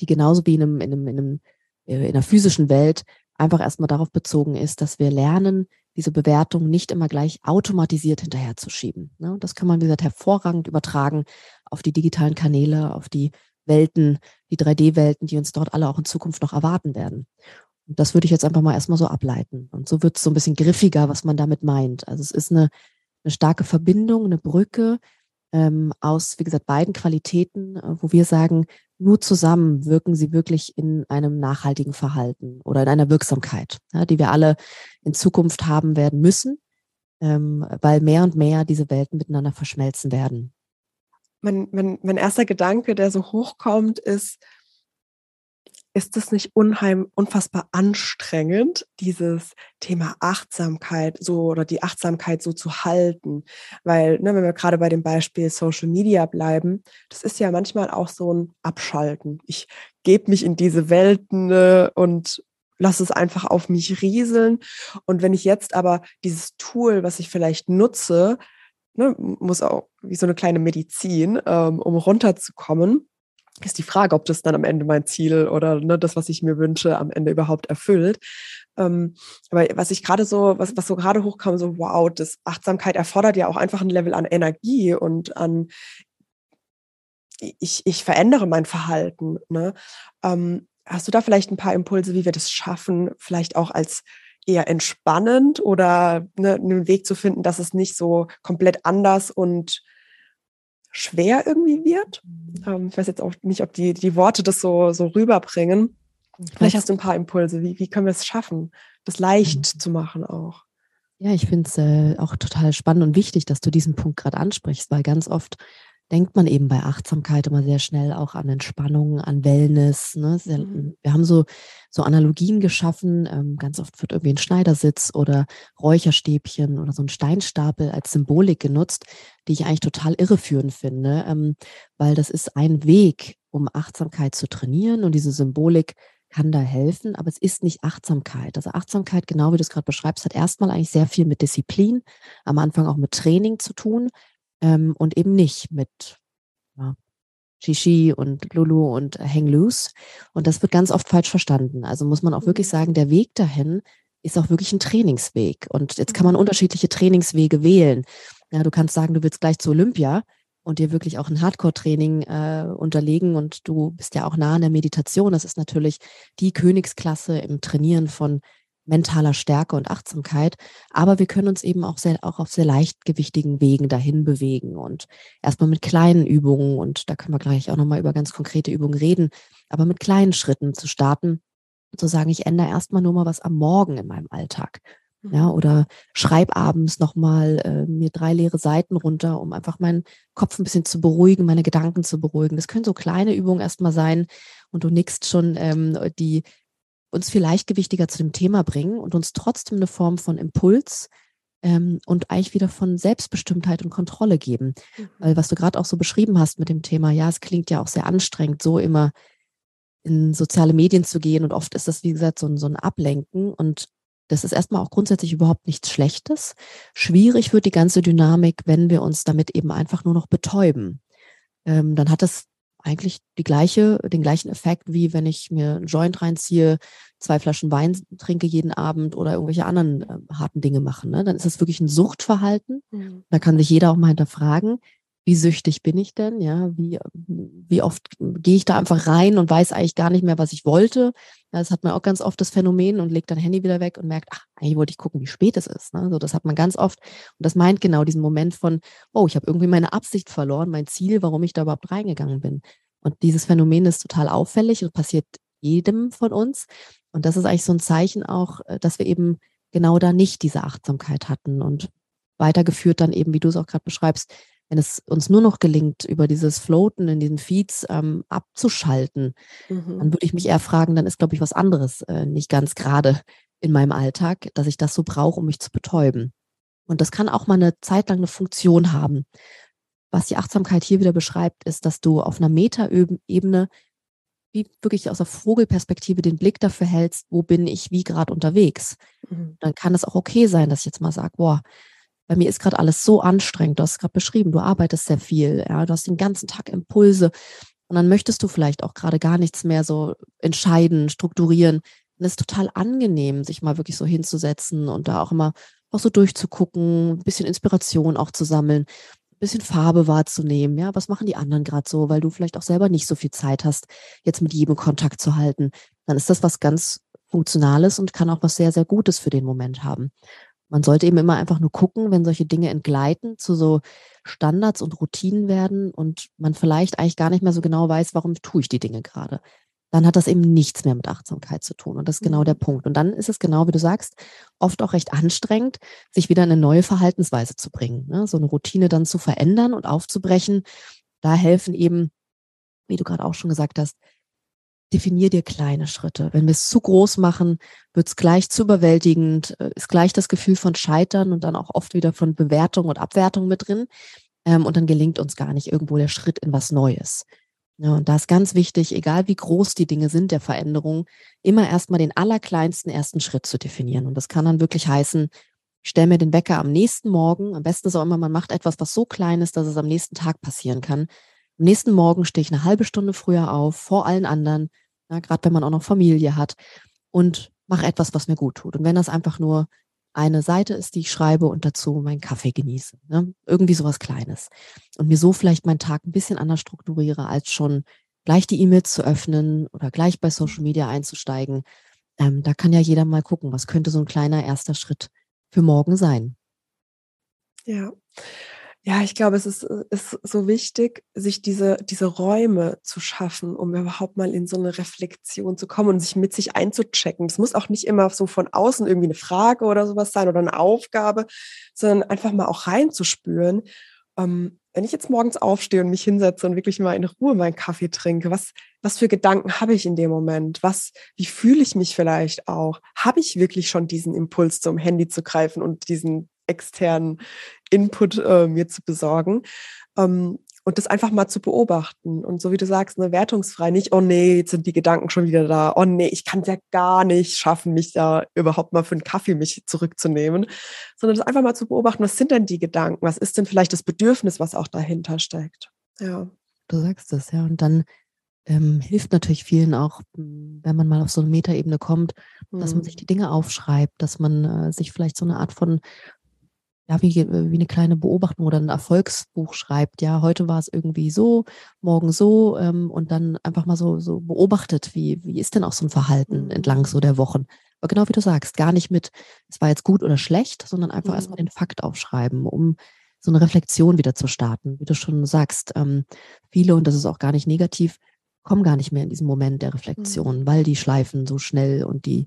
die genauso wie in, einem, in, einem, in, einem, äh, in einer physischen Welt einfach erstmal darauf bezogen ist, dass wir lernen, diese Bewertung nicht immer gleich automatisiert hinterherzuschieben. Ne? Das kann man, wie gesagt, hervorragend übertragen auf die digitalen Kanäle, auf die Welten, die 3D-Welten, die uns dort alle auch in Zukunft noch erwarten werden. Und das würde ich jetzt einfach mal erstmal so ableiten. Und so wird es so ein bisschen griffiger, was man damit meint. Also es ist eine eine starke Verbindung, eine Brücke ähm, aus, wie gesagt, beiden Qualitäten, äh, wo wir sagen, nur zusammen wirken sie wirklich in einem nachhaltigen Verhalten oder in einer Wirksamkeit, ja, die wir alle in Zukunft haben werden müssen. ähm, weil mehr und mehr diese Welten miteinander verschmelzen werden.
Mein, mein, mein erster Gedanke, der so hochkommt, ist, ist es nicht unheim, unfassbar anstrengend, dieses Thema Achtsamkeit so oder die Achtsamkeit so zu halten? Weil, ne, wenn wir gerade bei dem Beispiel Social Media bleiben, das ist ja manchmal auch so ein Abschalten. Ich gebe mich in diese Welten ne, und lasse es einfach auf mich rieseln. Und wenn ich jetzt aber dieses Tool, was ich vielleicht nutze, ne, muss auch wie so eine kleine Medizin, ähm, um runterzukommen, ist die Frage, ob das dann am Ende mein Ziel oder ne, das, was ich mir wünsche, am Ende überhaupt erfüllt. Ähm, aber was ich gerade so, was, was so gerade hochkam, so wow, das Achtsamkeit erfordert ja auch einfach ein Level an Energie und an ich, ich verändere mein Verhalten. Ne? Ähm, hast du da vielleicht ein paar Impulse, wie wir das schaffen, vielleicht auch als eher entspannend oder ne, einen Weg zu finden, dass es nicht so komplett anders und schwer irgendwie wird. Mhm. Ähm, ich weiß jetzt auch nicht, ob die, die Worte das so, so rüberbringen. Vielleicht hast du ein paar Impulse. Wie, wie können wir es schaffen, das leicht mhm. zu machen auch?
Ja, ich finde es äh, auch total spannend und wichtig, dass du diesen Punkt gerade ansprichst, weil ganz oft denkt man eben bei Achtsamkeit immer sehr schnell auch an Entspannung, an Wellness. Ne? Sehr, mhm. Wir haben so, so Analogien geschaffen. Ähm, ganz oft wird irgendwie ein Schneidersitz oder Räucherstäbchen oder so ein Steinstapel als Symbolik genutzt, die ich eigentlich total irreführend finde, ähm, weil das ist ein Weg, um Achtsamkeit zu trainieren und diese Symbolik kann da helfen, aber es ist nicht Achtsamkeit. Also Achtsamkeit, genau wie du es gerade beschreibst, hat erstmal eigentlich sehr viel mit Disziplin, am Anfang auch mit Training zu tun ähm, und eben nicht mit ja, Shishi und Lulu und Hang Loose. Und das wird ganz oft falsch verstanden. Also muss man auch wirklich mhm. sagen, der Weg dahin ist auch wirklich ein Trainingsweg. Und jetzt kann man mhm. unterschiedliche Trainingswege wählen. Ja, du kannst sagen, du willst gleich zu Olympia und dir wirklich auch ein Hardcore-Training äh, unterlegen und du bist ja auch nah an der Meditation. Das ist natürlich die Königsklasse im Trainieren von mentaler Stärke und Achtsamkeit. Aber wir können uns eben auch sehr, auch auf sehr leichtgewichtigen Wegen dahin bewegen und erstmal mit kleinen Übungen und da können wir gleich auch nochmal über ganz konkrete Übungen reden, aber mit kleinen Schritten zu starten und zu sagen, ich ändere erstmal nur mal was am Morgen in meinem Alltag. Ja, mhm. oder schreib abends nochmal äh, mir drei leere Seiten runter, um einfach meinen Kopf ein bisschen zu beruhigen, meine Gedanken zu beruhigen. Das können so kleine Übungen erstmal sein und du nickst schon, ähm, die uns viel leichtgewichtiger zu dem Thema bringen und uns trotzdem eine Form von Impuls ähm, und eigentlich wieder von Selbstbestimmtheit und Kontrolle geben. Mhm. Weil was du gerade auch so beschrieben hast mit dem Thema, ja, es klingt ja auch sehr anstrengend, so immer in soziale Medien zu gehen und oft ist das, wie gesagt, so ein, so ein Ablenken und das ist erstmal auch grundsätzlich überhaupt nichts Schlechtes. Schwierig wird die ganze Dynamik, wenn wir uns damit eben einfach nur noch betäuben. Ähm, dann hat das eigentlich die gleiche, den gleichen Effekt, wie wenn ich mir einen Joint reinziehe, zwei Flaschen Wein trinke jeden Abend oder irgendwelche anderen äh, harten Dinge machen. Ne? Dann ist das wirklich ein Suchtverhalten. Mhm. Da kann sich jeder auch mal hinterfragen, wie süchtig bin ich denn? Ja, wie, wie oft gehe ich da einfach rein und weiß eigentlich gar nicht mehr, was ich wollte? Das hat man auch ganz oft das Phänomen und legt dann Handy wieder weg und merkt, ach, eigentlich wollte ich gucken, wie spät es ist. Ne? So, das hat man ganz oft. Und das meint genau diesen Moment von, oh, ich habe irgendwie meine Absicht verloren, mein Ziel, warum ich da überhaupt reingegangen bin. Und dieses Phänomen ist total auffällig und passiert jedem von uns. Und das ist eigentlich so ein Zeichen auch, äh, dass wir eben genau da nicht diese Achtsamkeit hatten und weitergeführt dann eben, wie du es auch gerade beschreibst, wenn es uns nur noch gelingt, über dieses Floaten in diesen Feeds ähm, abzuschalten, mhm. dann würde ich mich eher fragen, dann ist, glaube ich, was anderes äh, nicht ganz gerade in meinem Alltag, dass ich das so brauche, um mich zu betäuben. Und das kann auch mal eine Zeit lang eine Funktion haben. Was die Achtsamkeit hier wieder beschreibt, ist, dass du auf einer Metaebene wie wirklich aus der Vogelperspektive den Blick dafür hältst, wo bin ich wie gerade unterwegs. Mhm. Dann kann es auch okay sein, dass ich jetzt mal sage, boah, bei mir ist gerade alles so anstrengend. Du hast gerade beschrieben, du arbeitest sehr viel, ja, du hast den ganzen Tag Impulse und dann möchtest du vielleicht auch gerade gar nichts mehr so entscheiden, strukturieren. Und es ist total angenehm, sich mal wirklich so hinzusetzen und da auch immer auch so durchzugucken, ein bisschen Inspiration auch zu sammeln, ein bisschen Farbe wahrzunehmen. Ja, was machen die anderen gerade so, weil du vielleicht auch selber nicht so viel Zeit hast, jetzt mit jedem Kontakt zu halten. Dann ist das was ganz Funktionales und kann auch was sehr, sehr Gutes für den Moment haben. Man sollte eben immer einfach nur gucken, wenn solche Dinge entgleiten, zu so Standards und Routinen werden und man vielleicht eigentlich gar nicht mehr so genau weiß, warum tue ich die Dinge gerade. dann hat das eben nichts mehr mit Achtsamkeit zu tun. Und das ist genau der mhm. Punkt. Und dann ist es genau, wie du sagst, oft auch recht anstrengend, sich wieder in eine neue Verhaltensweise zu bringen. Ne? So eine Routine dann zu verändern und aufzubrechen. Da helfen eben, wie du gerade auch schon gesagt hast, definier dir kleine Schritte. Wenn wir es zu groß machen, wird es gleich zu überwältigend, äh, ist gleich das Gefühl von Scheitern und dann auch oft wieder von Bewertung und Abwertung mit drin. Ähm, und dann gelingt uns gar nicht irgendwo der Schritt in was Neues. Ja, und da ist ganz wichtig, egal wie groß die Dinge sind der Veränderung, immer erstmal den allerkleinsten ersten Schritt zu definieren. Und das kann dann wirklich heißen, ich stelle mir den Wecker am nächsten Morgen. Am besten ist auch immer, man macht etwas, was so klein ist, dass es am nächsten Tag passieren kann. Am nächsten Morgen stehe ich eine halbe Stunde früher auf, vor allen anderen, ja, gerade wenn man auch noch Familie hat, und mache etwas, was mir gut tut. Und wenn das einfach nur eine Seite ist, die ich schreibe und dazu meinen Kaffee genieße. Ne? Irgendwie sowas Kleines. Und mir so vielleicht meinen Tag ein bisschen anders strukturiere, als schon gleich die E-Mails zu öffnen oder gleich bei Social Media einzusteigen. Ähm, da kann ja jeder mal gucken, was könnte so ein kleiner erster Schritt für morgen sein.
Ja. Ja, ich glaube, es ist, ist so wichtig, sich diese, diese Räume zu schaffen, um überhaupt mal in so eine Reflexion zu kommen und sich mit sich einzuchecken. Es muss auch nicht immer so von außen irgendwie eine Frage oder sowas sein oder eine Aufgabe, sondern einfach mal auch reinzuspüren. Ähm, wenn ich jetzt morgens aufstehe und mich hinsetze und wirklich mal in Ruhe meinen Kaffee trinke, was, was für Gedanken habe ich in dem Moment? Was, wie fühle ich mich vielleicht auch? Habe ich wirklich schon diesen Impuls, zum Handy zu greifen und diesen externen Input äh, mir zu besorgen. Ähm, und das einfach mal zu beobachten. Und so wie du sagst, ne, wertungsfrei, nicht, oh nee, jetzt sind die Gedanken schon wieder da, oh nee, ich kann es ja gar nicht schaffen, mich da überhaupt mal für einen Kaffee mich zurückzunehmen, sondern das einfach mal zu beobachten, was sind denn die Gedanken, was ist denn vielleicht das Bedürfnis, was auch dahinter steckt. Ja.
Du sagst es, ja. Und dann ähm, hilft natürlich vielen auch, hm, wenn man mal auf so eine Metaebene kommt, dass man sich mhm. die Dinge aufschreibt, dass man äh, sich vielleicht so eine Art von ja, wie, wie eine kleine Beobachtung oder ein Erfolgsbuch schreibt. Ja, heute war es irgendwie so, morgen so ähm, und dann einfach mal so, so beobachtet, wie, wie ist denn auch so ein Verhalten entlang so der Wochen. Aber genau wie du sagst, gar nicht mit, es war jetzt gut oder schlecht, sondern einfach mhm. erstmal den Fakt aufschreiben, um so eine Reflexion wieder zu starten. Wie du schon sagst, ähm, viele, und das ist auch gar nicht negativ, kommen gar nicht mehr in diesen Moment der mhm. Reflexion, mhm. weil die schleifen so schnell und die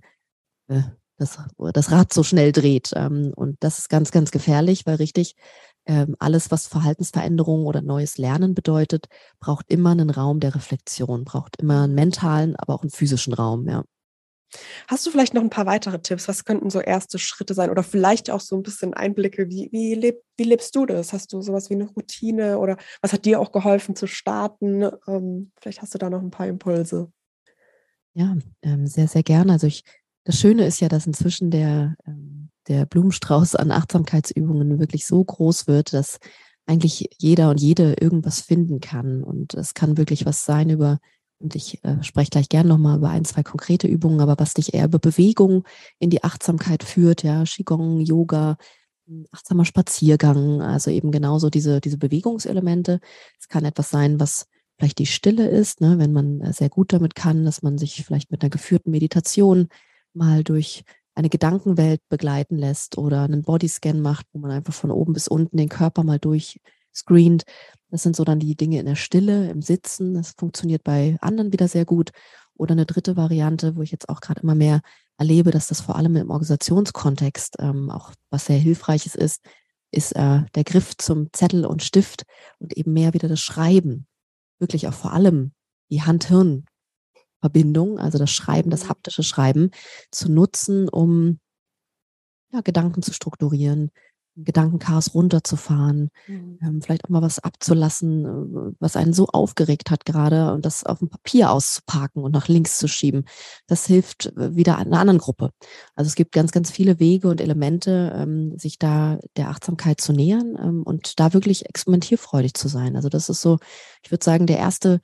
äh, das, das Rad so schnell dreht. Ähm, und das ist ganz, ganz gefährlich, weil richtig ähm, alles, was Verhaltensveränderung oder neues Lernen bedeutet, braucht immer einen Raum der Reflexion, braucht immer einen mentalen, aber auch einen physischen Raum, ja.
Hast du vielleicht noch ein paar weitere Tipps? Was könnten so erste Schritte sein? Oder vielleicht auch so ein bisschen Einblicke, wie, wie, leb, wie lebst du das? Hast du sowas wie eine Routine oder was hat dir auch geholfen zu starten? Ähm, vielleicht hast du da noch ein paar Impulse.
Ja, ähm, sehr, sehr gerne. Also ich das Schöne ist ja, dass inzwischen der, ähm, der Blumenstrauß an Achtsamkeitsübungen wirklich so groß wird, dass eigentlich jeder und jede irgendwas finden kann. Und es kann wirklich was sein über, und ich äh, spreche gleich gern nochmal über ein, zwei konkrete Übungen, aber was dich eher über Bewegung in die Achtsamkeit führt, ja, Qigong, Yoga, hm, achtsamer Spaziergang, also eben genauso diese, diese Bewegungselemente. Es kann etwas sein, was vielleicht die Stille ist, ne, wenn man äh, sehr gut damit kann, dass man sich vielleicht mit einer geführten Meditation mal durch eine Gedankenwelt begleiten lässt oder einen Bodyscan macht, wo man einfach von oben bis unten den Körper mal durchscreent. Das sind so dann die Dinge in der Stille, im Sitzen. Das funktioniert bei anderen wieder sehr gut. Oder eine dritte Variante, wo ich jetzt auch gerade immer mehr erlebe, dass das vor allem im Organisationskontext ähm, auch was sehr Hilfreiches ist, ist äh, der Griff zum Zettel und Stift und eben mehr wieder das Schreiben. Wirklich auch vor allem die Hand-Hirn Verbindung, also das Schreiben, das mhm. haptische Schreiben, zu nutzen, um ja, Gedanken zu strukturieren, Gedankenchaos runterzufahren, mhm. ähm, vielleicht auch mal was abzulassen, äh, was einen so aufgeregt hat gerade und das auf dem Papier auszuparken und nach links zu schieben. Das hilft äh, wieder einer anderen Gruppe. Also es gibt ganz, ganz viele Wege und Elemente, ähm, sich da der Achtsamkeit zu nähern ähm, und da wirklich experimentierfreudig zu sein. Also das ist so, ich würde sagen, der erste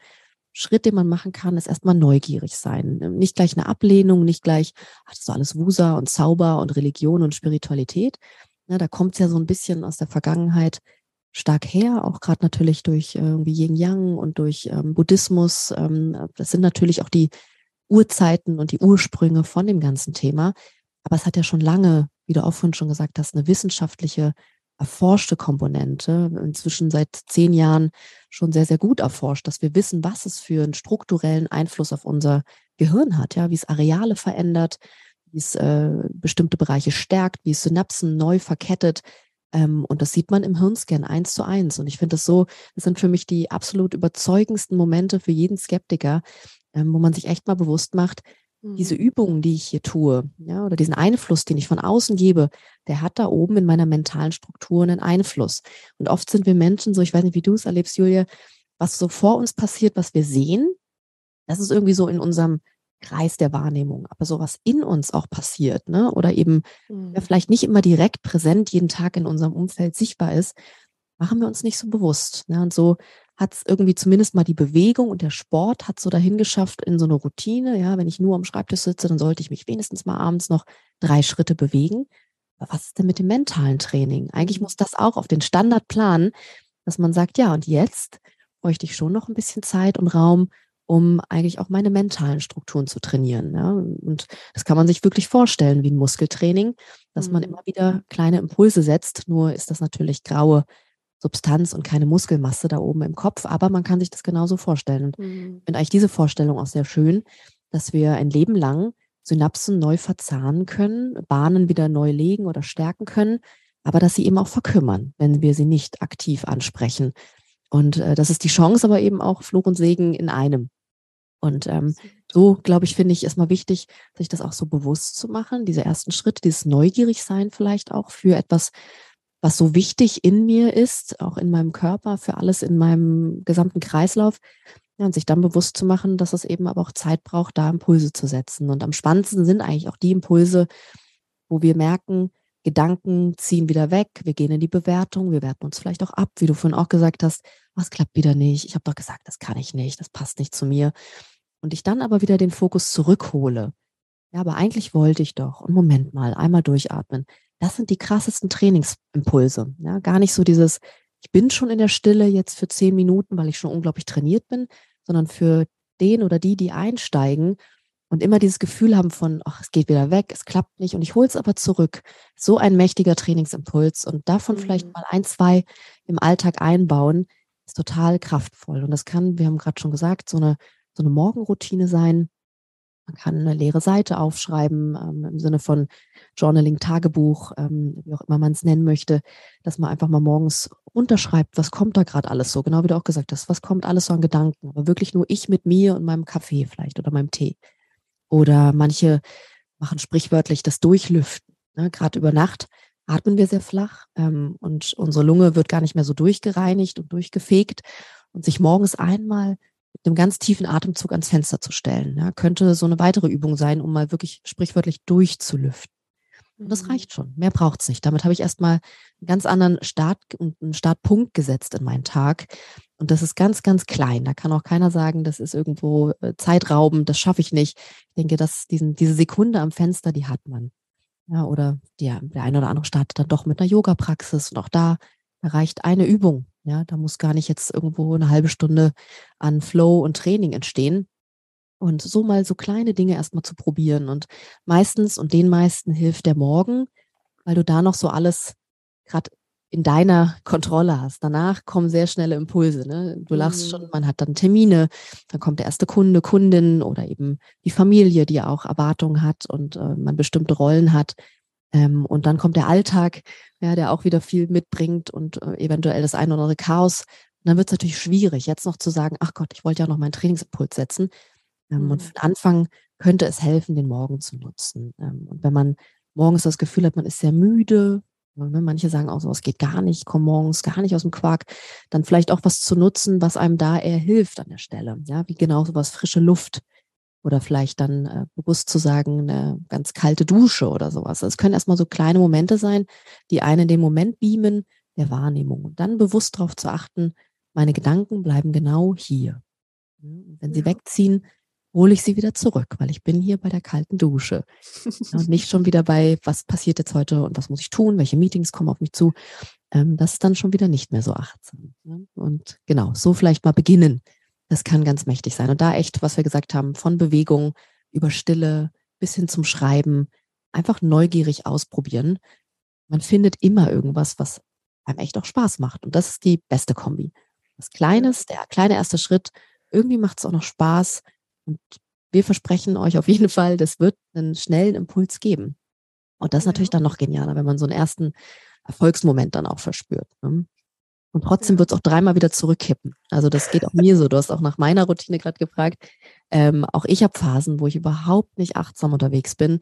Schritt, den man machen kann, ist erstmal neugierig sein. Nicht gleich eine Ablehnung, nicht gleich, ach, das ist alles Wusa und Zauber und Religion und Spiritualität. Ja, da kommt es ja so ein bisschen aus der Vergangenheit stark her, auch gerade natürlich durch äh, irgendwie Yin Yang und durch ähm, Buddhismus. Ähm, das sind natürlich auch die Urzeiten und die Ursprünge von dem ganzen Thema. Aber es hat ja schon lange, wie du auch vorhin schon gesagt hast, eine wissenschaftliche erforschte Komponente, inzwischen seit zehn Jahren schon sehr, sehr gut erforscht, dass wir wissen, was es für einen strukturellen Einfluss auf unser Gehirn hat, ja, wie es Areale verändert, wie es äh, bestimmte Bereiche stärkt, wie es Synapsen neu verkettet. Ähm, und das sieht man im Hirnscan eins zu eins. Und ich finde das so, das sind für mich die absolut überzeugendsten Momente für jeden Skeptiker, ähm, wo man sich echt mal bewusst macht, diese. Übungen, die ich hier tue, ja, oder diesen Einfluss, den ich von außen gebe, der hat da oben in meiner mentalen Struktur einen Einfluss. Und oft sind wir Menschen so, ich weiß nicht, wie du es erlebst, Julia, was so vor uns passiert, was wir sehen, das ist irgendwie so in unserem Kreis der Wahrnehmung. Aber so was in uns auch passiert, ne, oder eben mhm. ja, vielleicht nicht immer direkt präsent jeden Tag in unserem Umfeld sichtbar ist, machen wir uns nicht so bewusst. Ne? Und so hat es irgendwie zumindest mal die Bewegung und der Sport hat so dahin geschafft in so eine Routine. Ja, wenn ich nur am Schreibtisch sitze, dann sollte ich mich wenigstens mal abends noch drei Schritte bewegen. Aber was ist denn mit dem mentalen Training? Eigentlich muss das auch auf den Standard planen, dass man sagt, ja, und jetzt bräuchte ich schon noch ein bisschen Zeit und Raum, um eigentlich auch meine mentalen Strukturen zu trainieren. Ja? Und das kann man sich wirklich vorstellen wie ein Muskeltraining, dass mhm. man immer wieder kleine Impulse setzt. Nur ist das natürlich graue Substanz und keine Muskelmasse da oben im Kopf, aber man kann sich das genauso vorstellen. Und mhm. ich finde eigentlich diese Vorstellung auch sehr schön, dass wir ein Leben lang Synapsen neu verzahnen können, Bahnen wieder neu legen oder stärken können, aber dass sie eben auch verkümmern, wenn wir sie nicht aktiv ansprechen. Und äh, das ist die Chance, aber eben auch Fluch und Segen in einem. Und ähm, so, glaube ich, finde ich, ist mal wichtig, sich das auch so bewusst zu machen, diese ersten Schritte, dieses Neugierigsein vielleicht auch für etwas, was so wichtig in mir ist, auch in meinem Körper, für alles in meinem gesamten Kreislauf. Ja, und sich dann bewusst zu machen, dass es eben aber auch Zeit braucht, da Impulse zu setzen. Und am spannendsten sind eigentlich auch die Impulse, wo wir merken, Gedanken ziehen wieder weg, wir gehen in die Bewertung, wir werten uns vielleicht auch ab, wie du vorhin auch gesagt hast, was klappt wieder nicht, ich habe doch gesagt, das kann ich nicht, das passt nicht zu mir. Und ich dann aber wieder den Fokus zurückhole. Ja, aber eigentlich wollte ich doch. Und Moment mal, einmal durchatmen das sind die krassesten Trainingsimpulse. Ja, gar nicht so dieses, ich bin schon in der Stille jetzt für zehn Minuten, weil ich schon unglaublich trainiert bin, sondern für den oder die, die einsteigen und immer dieses Gefühl haben von, ach, es geht wieder weg, es klappt nicht und ich hole es aber zurück. So ein mächtiger Trainingsimpuls und davon mhm. vielleicht mal ein, zwei im Alltag einbauen, ist total kraftvoll. Und das kann, wir haben gerade schon gesagt, so eine, so eine Morgenroutine sein, man kann eine leere Seite aufschreiben, ähm, im Sinne von Journaling, Tagebuch, ähm, wie auch immer man es nennen möchte, dass man einfach mal morgens unterschreibt, was kommt da gerade alles so, genau wie du auch gesagt hast, was kommt alles so an Gedanken, aber wirklich nur ich mit mir und meinem Kaffee vielleicht oder meinem Tee. Oder manche machen sprichwörtlich das Durchlüften. Ne? Gerade über Nacht atmen wir sehr flach ähm, und unsere Lunge wird gar nicht mehr so durchgereinigt und durchgefegt und sich morgens einmal mit einem ganz tiefen Atemzug ans Fenster zu stellen. Ja, könnte so eine weitere Übung sein, um mal wirklich sprichwörtlich durchzulüften. Und das mhm. reicht schon. Mehr braucht es nicht. Damit habe ich erstmal einen ganz anderen Start und einen Startpunkt gesetzt in meinen Tag. Und das ist ganz, ganz klein. Da kann auch keiner sagen, das ist irgendwo äh, zeitraubend, das schaffe ich nicht. Ich denke, dass diesen, diese Sekunde am Fenster, die hat man. Ja, oder der, der eine oder andere startet dann doch mit einer Yoga-Praxis. Und auch da reicht eine Übung. Ja, da muss gar nicht jetzt irgendwo eine halbe Stunde an Flow und Training entstehen. Und so mal so kleine Dinge erstmal zu probieren. Und meistens und den meisten hilft der Morgen, weil du da noch so alles gerade in deiner Kontrolle hast. Danach kommen sehr schnelle Impulse. Ne? Du lachst mhm. schon, man hat dann Termine, dann kommt der erste Kunde, Kundin oder eben die Familie, die auch Erwartungen hat und äh, man bestimmte Rollen hat. Ähm, und dann kommt der Alltag, ja, der auch wieder viel mitbringt und äh, eventuell das ein oder andere Chaos. Und dann wird es natürlich schwierig, jetzt noch zu sagen, ach Gott, ich wollte ja noch meinen Trainingsimpuls setzen. Ähm, mhm. Und für den Anfang könnte es helfen, den Morgen zu nutzen. Ähm, und wenn man morgens das Gefühl hat, man ist sehr müde, ne, manche sagen auch so, es geht gar nicht, komm morgens gar nicht aus dem Quark, dann vielleicht auch was zu nutzen, was einem da eher hilft an der Stelle. Ja, wie genau sowas, frische Luft oder vielleicht dann äh, bewusst zu sagen, eine ganz kalte Dusche oder sowas. Es können erstmal so kleine Momente sein, die einen in den Moment beamen der Wahrnehmung. Und dann bewusst darauf zu achten, meine Gedanken bleiben genau hier. Wenn sie ja. wegziehen, hole ich sie wieder zurück, weil ich bin hier bei der kalten Dusche. und nicht schon wieder bei, was passiert jetzt heute und was muss ich tun, welche Meetings kommen auf mich zu. Ähm, das ist dann schon wieder nicht mehr so achtsam. Und genau, so vielleicht mal beginnen das kann ganz mächtig sein. Und da echt, was wir gesagt haben, von Bewegung über Stille bis hin zum Schreiben, einfach neugierig ausprobieren. Man findet immer irgendwas, was einem echt auch Spaß macht. Und das ist die beste Kombi. Was Kleines, der kleine erste Schritt, irgendwie macht es auch noch Spaß. Und wir versprechen euch auf jeden Fall, das wird einen schnellen Impuls geben. Und das ist natürlich dann noch genialer, wenn man so einen ersten Erfolgsmoment dann auch verspürt. Ne? Und trotzdem wird es auch dreimal wieder zurückkippen. Also das geht auch mir so. Du hast auch nach meiner Routine gerade gefragt. Ähm, auch ich habe Phasen, wo ich überhaupt nicht achtsam unterwegs bin.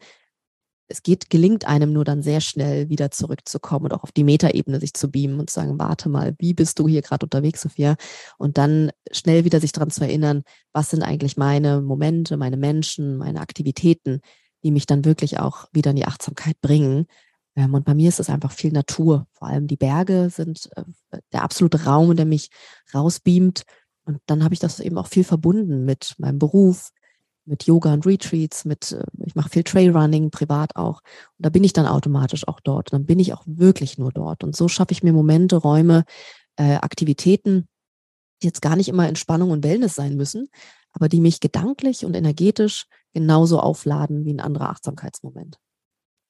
Es geht, gelingt einem nur dann sehr schnell wieder zurückzukommen und auch auf die Metaebene sich zu beamen und zu sagen, warte mal, wie bist du hier gerade unterwegs, Sophia? Und dann schnell wieder sich daran zu erinnern, was sind eigentlich meine Momente, meine Menschen, meine Aktivitäten, die mich dann wirklich auch wieder in die Achtsamkeit bringen und bei mir ist es einfach viel Natur. Vor allem die Berge sind äh, der absolute Raum, der mich rausbeamt. Und dann habe ich das eben auch viel verbunden mit meinem Beruf, mit Yoga und Retreats, mit, äh, ich mache viel Trailrunning, privat auch. Und da bin ich dann automatisch auch dort. Und dann bin ich auch wirklich nur dort. Und so schaffe ich mir Momente, Räume, äh, Aktivitäten, die jetzt gar nicht immer Entspannung und Wellness sein müssen, aber die mich gedanklich und energetisch genauso aufladen wie ein anderer Achtsamkeitsmoment.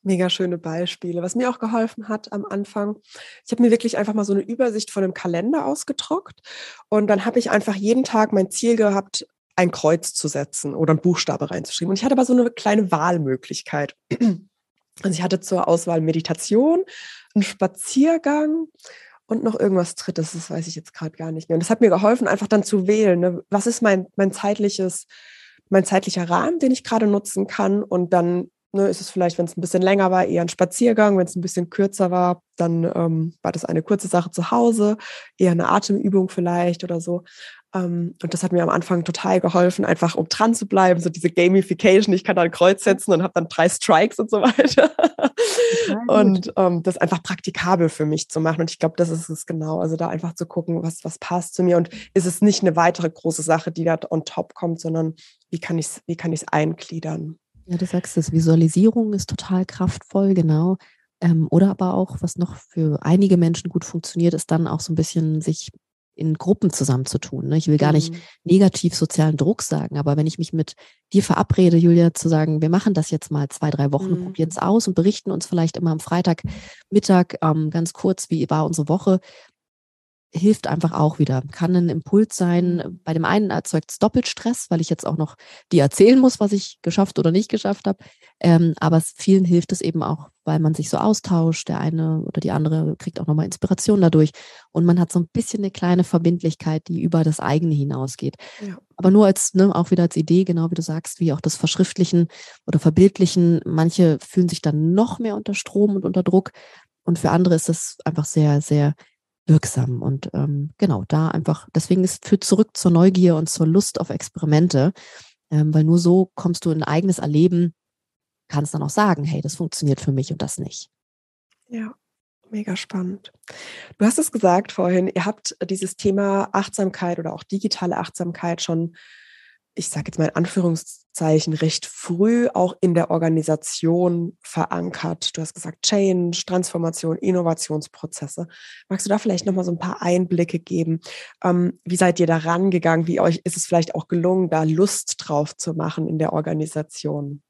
Mega schöne Beispiele. Was mir auch geholfen hat am Anfang, ich habe mir wirklich einfach mal so eine Übersicht von einem Kalender ausgedruckt und dann habe ich einfach jeden Tag mein Ziel gehabt, ein Kreuz zu setzen oder einen Buchstabe reinzuschreiben. Und ich hatte aber so eine kleine Wahlmöglichkeit. Also ich hatte zur Auswahl Meditation, einen Spaziergang und noch irgendwas Drittes, das weiß ich jetzt gerade gar nicht mehr. Und das hat mir geholfen, einfach dann zu wählen, ne? was ist mein, mein zeitliches, mein zeitlicher Rahmen, den ich gerade nutzen kann und dann Ne, ist es vielleicht, wenn es ein bisschen länger war, eher ein Spaziergang. Wenn es ein bisschen kürzer war, dann ähm, war das eine kurze Sache zu Hause, eher eine Atemübung vielleicht oder so. Ähm, und das hat mir am Anfang total geholfen, einfach um dran zu bleiben, so diese Gamification. Ich kann da ein Kreuz setzen und habe dann drei Strikes und so weiter. und ähm, das einfach praktikabel für mich zu machen. Und ich glaube, das ist es genau. Also da einfach zu gucken, was, was passt zu mir. Und ist es nicht eine weitere große Sache, die da on top kommt, sondern wie kann ich es wie kann eingliedern?
Ja, du sagst es, Visualisierung ist total kraftvoll, genau. Ähm, oder aber auch, was noch für einige Menschen gut funktioniert, ist dann auch so ein bisschen sich in Gruppen zusammenzutun. Ne? Ich will gar nicht mhm. negativ sozialen Druck sagen, aber wenn ich mich mit dir verabrede, Julia, zu sagen, wir machen das jetzt mal zwei, drei Wochen, mhm. probieren es aus und berichten uns vielleicht immer am Freitagmittag ähm, ganz kurz, wie war unsere Woche, hilft einfach auch wieder. Kann ein Impuls sein. Mhm. Bei dem einen erzeugt es doppelt Stress, weil ich jetzt auch noch dir erzählen muss, was ich geschafft oder nicht geschafft habe. Ähm, aber vielen hilft es eben auch, weil man sich so austauscht. Der eine oder die andere kriegt auch nochmal Inspiration dadurch. Und man hat so ein bisschen eine kleine Verbindlichkeit, die über das eigene hinausgeht. Ja. Aber nur als, ne, auch wieder als Idee, genau wie du sagst, wie auch das Verschriftlichen oder Verbildlichen. Manche fühlen sich dann noch mehr unter Strom und unter Druck. Und für andere ist das einfach sehr, sehr wirksam. Und ähm, genau, da einfach, deswegen ist führt zurück zur Neugier und zur Lust auf Experimente, ähm, weil nur so kommst du in ein eigenes Erleben, kannst dann auch sagen, hey, das funktioniert für mich und das nicht.
Ja, mega spannend. Du hast es gesagt vorhin, ihr habt dieses Thema Achtsamkeit oder auch digitale Achtsamkeit schon ich sage jetzt mal in Anführungszeichen, recht früh auch in der Organisation verankert. Du hast gesagt, Change, Transformation, Innovationsprozesse. Magst du da vielleicht nochmal so ein paar Einblicke geben? Ähm, wie seid ihr da rangegangen? Wie euch ist es vielleicht auch gelungen, da Lust drauf zu machen in der Organisation?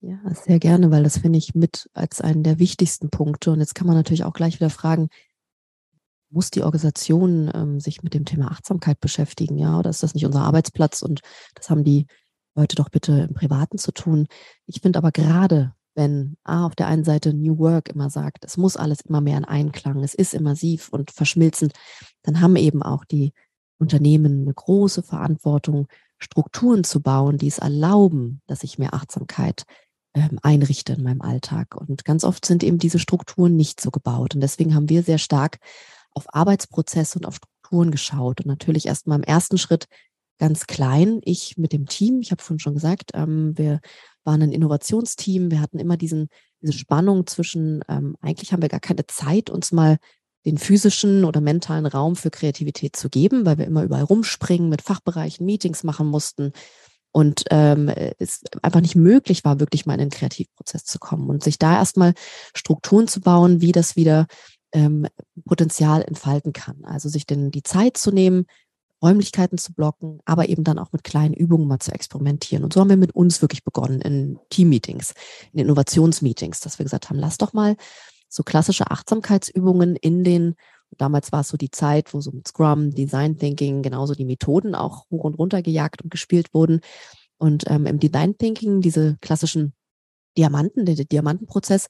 Ja, sehr gerne, weil das finde ich mit als einen der wichtigsten Punkte. Und jetzt kann man natürlich auch gleich wieder fragen, muss die Organisation ähm, sich mit dem Thema Achtsamkeit beschäftigen, ja, oder ist das nicht unser Arbeitsplatz und das haben die Leute doch bitte im Privaten zu tun. Ich finde aber gerade, wenn A, auf der einen Seite New Work immer sagt, es muss alles immer mehr in Einklang, es ist immersiv und verschmilzend, dann haben eben auch die Unternehmen eine große Verantwortung, Strukturen zu bauen, die es erlauben, dass ich mehr Achtsamkeit ähm, einrichte in meinem Alltag. Und ganz oft sind eben diese Strukturen nicht so gebaut. Und deswegen haben wir sehr stark auf Arbeitsprozesse und auf Strukturen geschaut und natürlich erstmal im ersten Schritt ganz klein. Ich mit dem Team, ich habe vorhin schon gesagt, ähm, wir waren ein Innovationsteam. Wir hatten immer diesen, diese Spannung zwischen, ähm, eigentlich haben wir gar keine Zeit, uns mal den physischen oder mentalen Raum für Kreativität zu geben, weil wir immer überall rumspringen, mit Fachbereichen Meetings machen mussten und ähm, es einfach nicht möglich war, wirklich mal in den Kreativprozess zu kommen und sich da erstmal Strukturen zu bauen, wie das wieder ähm, Potenzial entfalten kann. Also sich denn die Zeit zu nehmen, Räumlichkeiten zu blocken, aber eben dann auch mit kleinen Übungen mal zu experimentieren. Und so haben wir mit uns wirklich begonnen in Teammeetings, in Innovationsmeetings, dass wir gesagt haben, lass doch mal so klassische Achtsamkeitsübungen in den, damals war es so die Zeit, wo so mit Scrum, Design Thinking genauso die Methoden auch hoch und runter gejagt und gespielt wurden. Und ähm, im Design Thinking, diese klassischen Diamanten, der, der Diamantenprozess,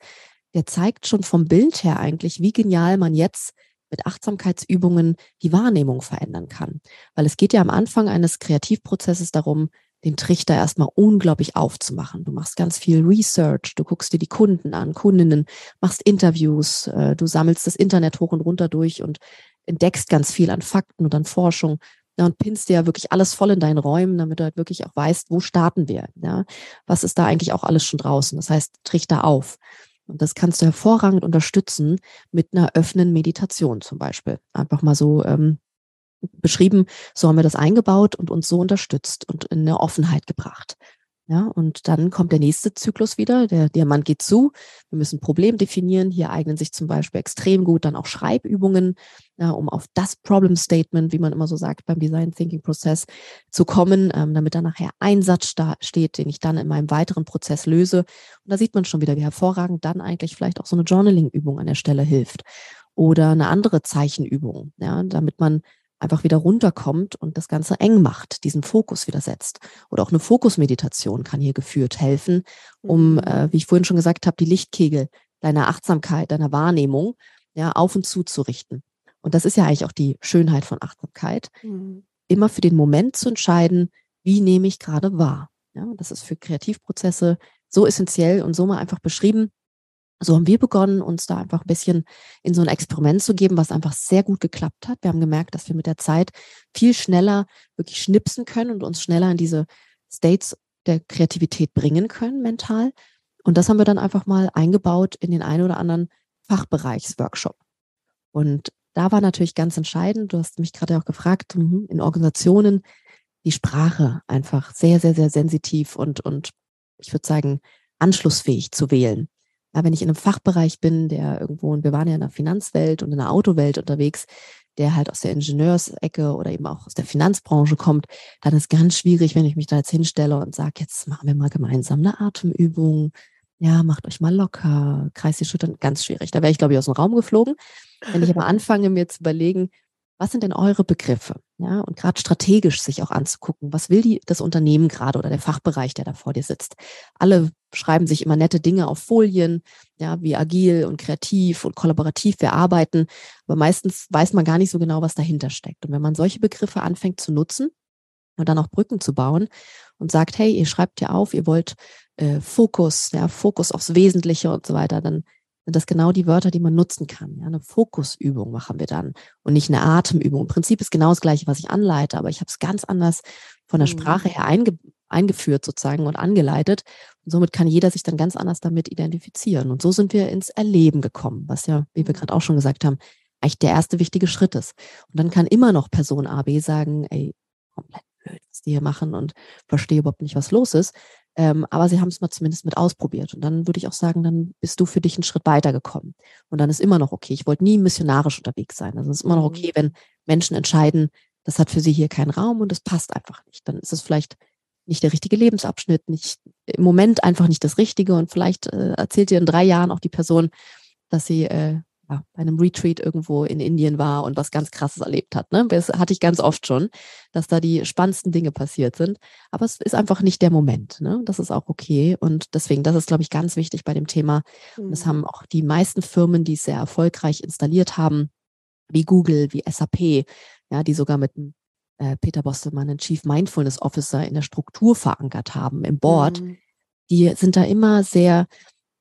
der zeigt schon vom Bild her eigentlich, wie genial man jetzt mit Achtsamkeitsübungen die Wahrnehmung verändern kann. Weil es geht ja am Anfang eines Kreativprozesses darum, den Trichter erstmal unglaublich aufzumachen. Du machst ganz viel Research, du guckst dir die Kunden an, Kundinnen, machst Interviews, äh, du sammelst das Internet hoch und runter durch und entdeckst ganz viel an Fakten und an Forschung. Ja, und pinst dir ja wirklich alles voll in deinen Räumen, damit du halt wirklich auch weißt, wo starten wir. Ja? Was ist da eigentlich auch alles schon draußen? Das heißt, Trichter auf. Und das kannst du hervorragend unterstützen mit einer öffnen Meditation zum Beispiel. Einfach mal so ähm, beschrieben, so haben wir das eingebaut und uns so unterstützt und in eine Offenheit gebracht. Ja, und dann kommt der nächste Zyklus wieder. Der Diamant geht zu. Wir müssen Problem definieren. Hier eignen sich zum Beispiel extrem gut dann auch Schreibübungen, ja, um auf das Problem Statement, wie man immer so sagt, beim Design Thinking Prozess zu kommen, ähm, damit da nachher ein Satz steht, den ich dann in meinem weiteren Prozess löse. Und da sieht man schon wieder, wie hervorragend dann eigentlich vielleicht auch so eine Journaling-Übung an der Stelle hilft. Oder eine andere Zeichenübung, ja, damit man einfach wieder runterkommt und das Ganze eng macht, diesen Fokus wieder setzt. Oder auch eine Fokusmeditation kann hier geführt helfen, um, mhm. äh, wie ich vorhin schon gesagt habe, die Lichtkegel deiner Achtsamkeit, deiner Wahrnehmung ja, auf und zu zu richten. Und das ist ja eigentlich auch die Schönheit von Achtsamkeit, mhm. immer für den Moment zu entscheiden, wie nehme ich gerade wahr. Ja, das ist für Kreativprozesse so essentiell und so mal einfach beschrieben. So haben wir begonnen, uns da einfach ein bisschen in so ein Experiment zu geben, was einfach sehr gut geklappt hat. Wir haben gemerkt, dass wir mit der Zeit viel schneller wirklich schnipsen können und uns schneller in diese States der Kreativität bringen können, mental. Und das haben wir dann einfach mal eingebaut in den einen oder anderen Fachbereichsworkshop. Und da war natürlich ganz entscheidend, du hast mich gerade auch gefragt, mhm, in Organisationen die Sprache einfach sehr, sehr, sehr sensitiv und, und ich würde sagen, anschlussfähig zu wählen ja, wenn ich in einem Fachbereich bin, der irgendwo, und wir waren ja in der Finanzwelt und in der Autowelt unterwegs, der halt aus der Ingenieursecke oder eben auch aus der Finanzbranche kommt, dann ist ganz schwierig, wenn ich mich da jetzt hinstelle und sage, jetzt machen wir mal gemeinsam eine Atemübung. Ja, macht euch mal locker, Kreis die Schultern, ganz schwierig. Da wäre ich, glaube ich, aus dem Raum geflogen. Wenn ich aber anfange, mir zu überlegen, was sind denn eure Begriffe? Ja, und gerade strategisch sich auch anzugucken, was will die, das Unternehmen gerade oder der Fachbereich, der da vor dir sitzt. Alle schreiben sich immer nette Dinge auf Folien, ja, wie agil und kreativ und kollaborativ wir arbeiten. Aber meistens weiß man gar nicht so genau, was dahinter steckt. Und wenn man solche Begriffe anfängt zu nutzen und dann auch Brücken zu bauen und sagt, hey, ihr schreibt ja auf, ihr wollt äh, Fokus, ja, Fokus aufs Wesentliche und so weiter, dann sind das genau die Wörter, die man nutzen kann. Ja, eine Fokusübung machen wir dann und nicht eine Atemübung. Im Prinzip ist genau das Gleiche, was ich anleite, aber ich habe es ganz anders von der mhm. Sprache her einge eingeführt sozusagen und angeleitet. Und somit kann jeder sich dann ganz anders damit identifizieren. Und so sind wir ins Erleben gekommen, was ja, wie wir mhm. gerade auch schon gesagt haben, eigentlich der erste wichtige Schritt ist. Und dann kann immer noch Person A, B sagen, ey, komplett blöd, was die hier machen und verstehe überhaupt nicht, was los ist. Ähm, aber sie haben es mal zumindest mit ausprobiert. Und dann würde ich auch sagen, dann bist du für dich einen Schritt weitergekommen. Und dann ist immer noch okay. Ich wollte nie missionarisch unterwegs sein. Also es ist immer noch mhm. okay, wenn Menschen entscheiden, das hat für sie hier keinen Raum und das passt einfach nicht. Dann ist es vielleicht nicht der richtige Lebensabschnitt, nicht im Moment einfach nicht das Richtige. Und vielleicht äh, erzählt dir in drei Jahren auch die Person, dass sie äh, ja, bei einem Retreat irgendwo in Indien war und was ganz Krasses erlebt hat. Ne? Das hatte ich ganz oft schon, dass da die spannendsten Dinge passiert sind. Aber es ist einfach nicht der Moment. Ne? Das ist auch okay. Und deswegen, das ist, glaube ich, ganz wichtig bei dem Thema. Mhm. Das haben auch die meisten Firmen, die es sehr erfolgreich installiert haben, wie Google, wie SAP, ja, die sogar mit äh, Peter Bostelmann, einen Chief Mindfulness Officer in der Struktur verankert haben, im Board. Mhm. Die sind da immer sehr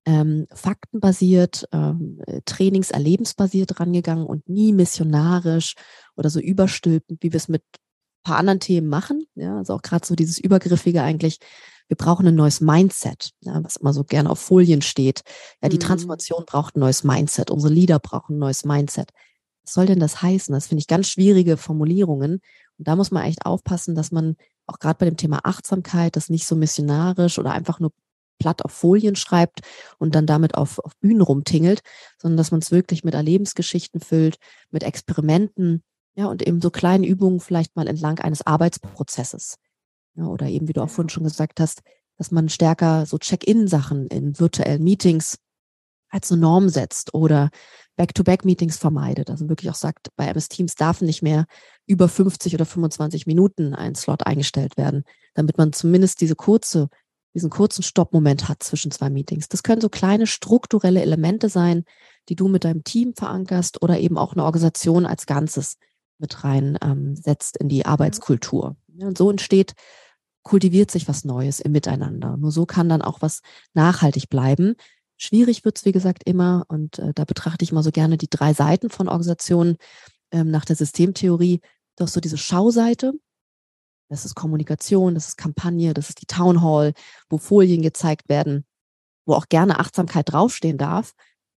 ähm, faktenbasiert, ähm, trainingserlebensbasiert rangegangen und nie missionarisch oder so überstülpend, wie wir es mit ein paar anderen Themen machen. Ja, also auch gerade so dieses Übergriffige eigentlich. Wir brauchen ein neues Mindset, ja, was immer so gerne auf Folien steht. Ja, die mhm. Transformation braucht ein neues Mindset. Unsere Leader brauchen ein neues Mindset. Was soll denn das heißen? Das finde ich ganz schwierige Formulierungen. Und da muss man echt aufpassen, dass man auch gerade bei dem Thema Achtsamkeit das nicht so missionarisch oder einfach nur platt auf Folien schreibt und dann damit auf, auf Bühnen rumtingelt, sondern dass man es wirklich mit Erlebensgeschichten füllt, mit Experimenten, ja, und eben so kleinen Übungen vielleicht mal entlang eines Arbeitsprozesses. Ja, oder eben, wie du auch vorhin schon gesagt hast, dass man stärker so Check-in-Sachen in virtuellen Meetings als eine Norm setzt oder Back-to-Back-Meetings vermeidet. Also wirklich auch sagt, bei MS Teams darf nicht mehr über 50 oder 25 Minuten ein Slot eingestellt werden, damit man zumindest diese kurze, diesen kurzen Stoppmoment hat zwischen zwei Meetings. Das können so kleine strukturelle Elemente sein, die du mit deinem Team verankerst oder eben auch eine Organisation als Ganzes mit rein ähm, setzt in die Arbeitskultur. Ja, und so entsteht, kultiviert sich was Neues im Miteinander. Nur so kann dann auch was nachhaltig bleiben. Schwierig wird es, wie gesagt, immer, und äh, da betrachte ich mal so gerne die drei Seiten von Organisationen ähm, nach der Systemtheorie. Du hast so diese Schauseite, das ist Kommunikation, das ist Kampagne, das ist die Town Hall, wo Folien gezeigt werden, wo auch gerne Achtsamkeit draufstehen darf.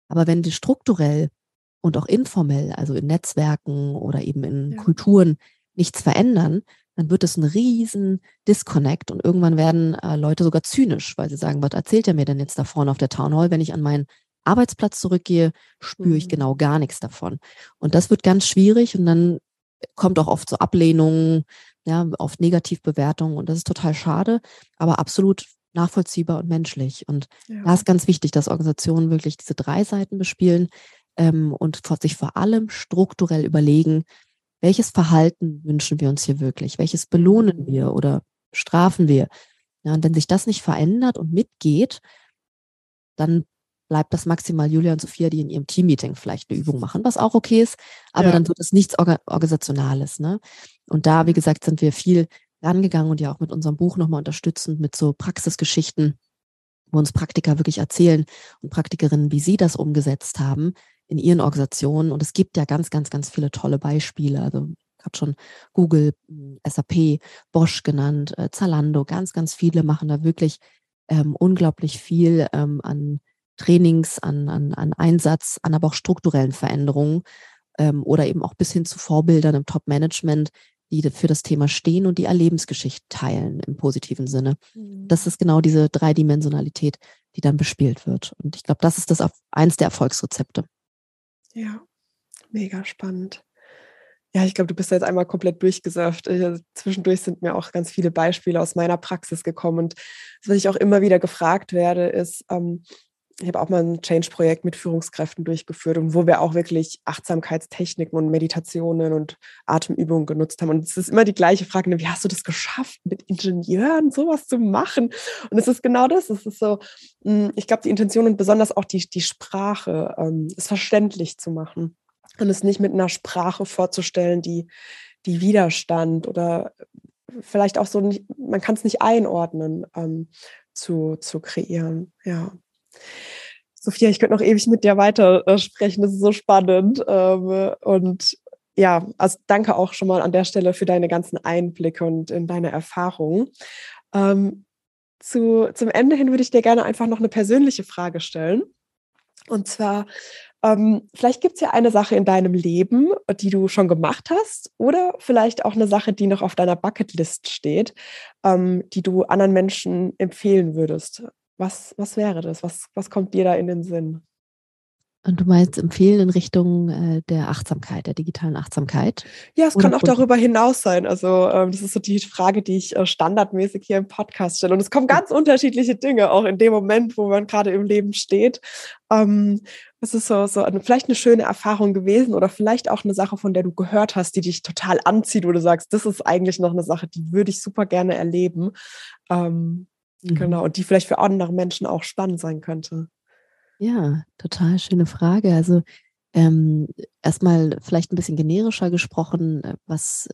Aber wenn die strukturell und auch informell, also in Netzwerken oder eben in ja. Kulturen nichts verändern, dann wird es ein riesen Disconnect und irgendwann werden äh, Leute sogar zynisch, weil sie sagen, was erzählt er mir denn jetzt da vorne auf der Town Hall? Wenn ich an meinen Arbeitsplatz zurückgehe, spüre ich mhm. genau gar nichts davon. Und das wird ganz schwierig und dann kommt auch oft so Ablehnung, ja, oft Negativbewertungen und das ist total schade, aber absolut nachvollziehbar und menschlich. Und ja. da ist ganz wichtig, dass Organisationen wirklich diese drei Seiten bespielen ähm, und sich vor allem strukturell überlegen, welches Verhalten wünschen wir uns hier wirklich? Welches belohnen wir oder strafen wir? Ja, und wenn sich das nicht verändert und mitgeht, dann bleibt das maximal Julia und Sophia, die in ihrem Teammeeting vielleicht eine Übung machen, was auch okay ist, aber ja. dann wird es nichts Orga Organisationales. Ne? Und da, wie gesagt, sind wir viel rangegangen und ja auch mit unserem Buch nochmal unterstützend mit so Praxisgeschichten, wo uns Praktiker wirklich erzählen und Praktikerinnen, wie sie das umgesetzt haben, in ihren Organisationen. Und es gibt ja ganz, ganz, ganz viele tolle Beispiele. Also ich habe schon Google, hm, SAP, Bosch genannt, äh, Zalando, ganz, ganz viele machen da wirklich ähm, unglaublich viel ähm, an Trainings, an, an, an Einsatz, an aber auch strukturellen Veränderungen ähm, oder eben auch bis hin zu Vorbildern im Top-Management, die für das Thema stehen und die Erlebensgeschichte teilen im positiven Sinne. Mhm. Das ist genau diese Dreidimensionalität, die dann bespielt wird. Und ich glaube, das ist das eins der Erfolgsrezepte.
Ja, mega spannend. Ja, ich glaube, du bist jetzt einmal komplett durchgesurft. Äh, zwischendurch sind mir auch ganz viele Beispiele aus meiner Praxis gekommen. Und was ich auch immer wieder gefragt werde, ist, ähm, ich habe auch mal ein Change-Projekt mit Führungskräften durchgeführt und wo wir auch wirklich Achtsamkeitstechniken und Meditationen und Atemübungen genutzt haben. Und es ist immer die gleiche Frage, ne, wie hast du das geschafft, mit Ingenieuren sowas zu machen? Und es ist genau das. Es ist so, hm, ich glaube, die Intention und besonders auch die, die Sprache, ähm, es verständlich zu machen und es nicht mit einer Sprache vorzustellen, die, die Widerstand oder vielleicht auch so, nicht, man kann es nicht einordnen, ähm, zu, zu kreieren. Ja. Sophia, ich könnte noch ewig mit dir weiter äh. Das ist so spannend. Ähm, und ja, also danke auch schon mal an der Stelle für deine ganzen Einblicke und in deine Erfahrungen. Ähm, zu, zum Ende hin würde ich dir gerne einfach noch eine persönliche Frage stellen. Und zwar, ähm, vielleicht gibt es ja eine Sache in deinem Leben, die du schon gemacht hast, oder vielleicht auch eine Sache, die noch auf deiner Bucketlist steht, die du anderen Menschen empfehlen würdest. Was, was wäre das? Was, was kommt dir da in den Sinn?
Und du meinst empfehlen in Richtung äh, der Achtsamkeit, der digitalen Achtsamkeit?
Ja, es Oder kann auch darüber hinaus sein. Also ähm, das ist so die Frage, die ich äh, standardmäßig hier im Podcast stelle. Und es kommen ganz unterschiedliche Dinge, auch in dem Moment, wo man gerade im Leben steht. Ähm, es ist so, so eine, vielleicht eine schöne Erfahrung gewesen oder vielleicht auch eine Sache, von der du gehört hast, die dich total anzieht, wo du sagst, das ist eigentlich noch eine Sache, die würde ich super gerne erleben. Ähm, Mhm. Genau, und die vielleicht für andere Menschen auch spannend sein könnte.
Ja, total schöne Frage. Also ähm, erstmal vielleicht ein bisschen generischer gesprochen, äh, was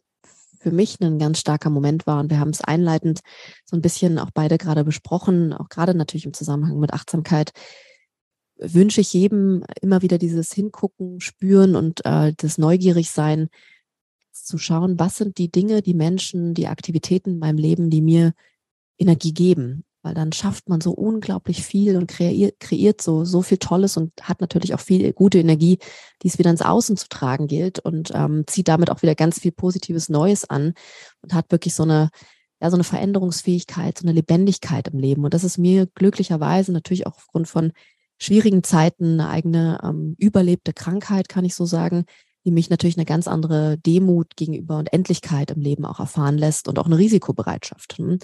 für mich ein ganz starker Moment war. Und wir haben es einleitend so ein bisschen auch beide gerade besprochen, auch gerade natürlich im Zusammenhang mit Achtsamkeit. Wünsche ich jedem immer wieder dieses Hingucken, Spüren und äh, das Neugierigsein, zu schauen, was sind die Dinge, die Menschen, die Aktivitäten in meinem Leben, die mir Energie geben, weil dann schafft man so unglaublich viel und kreiert, kreiert so, so viel Tolles und hat natürlich auch viel gute Energie, die es wieder ins Außen zu tragen gilt und ähm, zieht damit auch wieder ganz viel Positives Neues an und hat wirklich so eine, ja, so eine Veränderungsfähigkeit, so eine Lebendigkeit im Leben. Und das ist mir glücklicherweise natürlich auch aufgrund von schwierigen Zeiten eine eigene ähm, überlebte Krankheit, kann ich so sagen, die mich natürlich eine ganz andere Demut gegenüber und Endlichkeit im Leben auch erfahren lässt und auch eine Risikobereitschaft. Hm.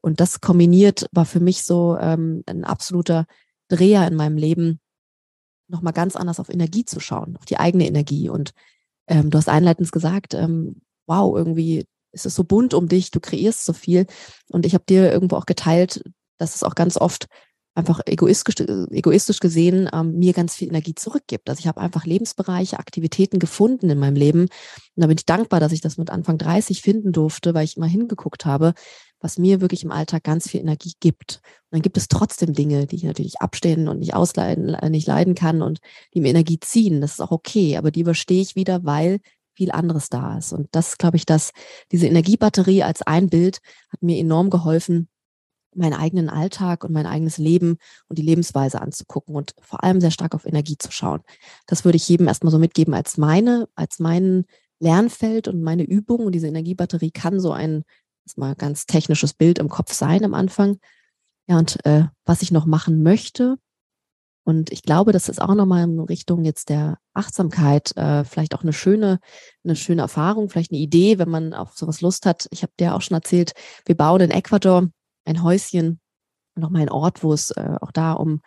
Und das kombiniert war für mich so ähm, ein absoluter Dreher in meinem Leben, nochmal ganz anders auf Energie zu schauen, auf die eigene Energie. Und ähm, du hast einleitend gesagt, ähm, wow, irgendwie ist es so bunt um dich, du kreierst so viel. Und ich habe dir irgendwo auch geteilt, dass es auch ganz oft einfach egoistisch, egoistisch gesehen ähm, mir ganz viel Energie zurückgibt. Also ich habe einfach Lebensbereiche, Aktivitäten gefunden in meinem Leben. Und da bin ich dankbar, dass ich das mit Anfang 30 finden durfte, weil ich immer hingeguckt habe, was mir wirklich im Alltag ganz viel Energie gibt. Und dann gibt es trotzdem Dinge, die ich natürlich abstehen und nicht ausleiden, äh, nicht leiden kann und die mir Energie ziehen. Das ist auch okay, aber die überstehe ich wieder, weil viel anderes da ist. Und das glaube ich, dass diese Energiebatterie als ein Bild hat mir enorm geholfen, meinen eigenen Alltag und mein eigenes Leben und die Lebensweise anzugucken und vor allem sehr stark auf Energie zu schauen. Das würde ich jedem erstmal so mitgeben als meine, als mein Lernfeld und meine Übung. Und diese Energiebatterie kann so ein mal ganz technisches Bild im Kopf sein am Anfang. Ja, und äh, was ich noch machen möchte, und ich glaube, das ist auch nochmal in Richtung jetzt der Achtsamkeit äh, vielleicht auch eine schöne, eine schöne Erfahrung, vielleicht eine Idee, wenn man auf sowas Lust hat. Ich habe dir auch schon erzählt, wir bauen in Ecuador ein Häuschen, nochmal ein Ort, wo es äh, auch da um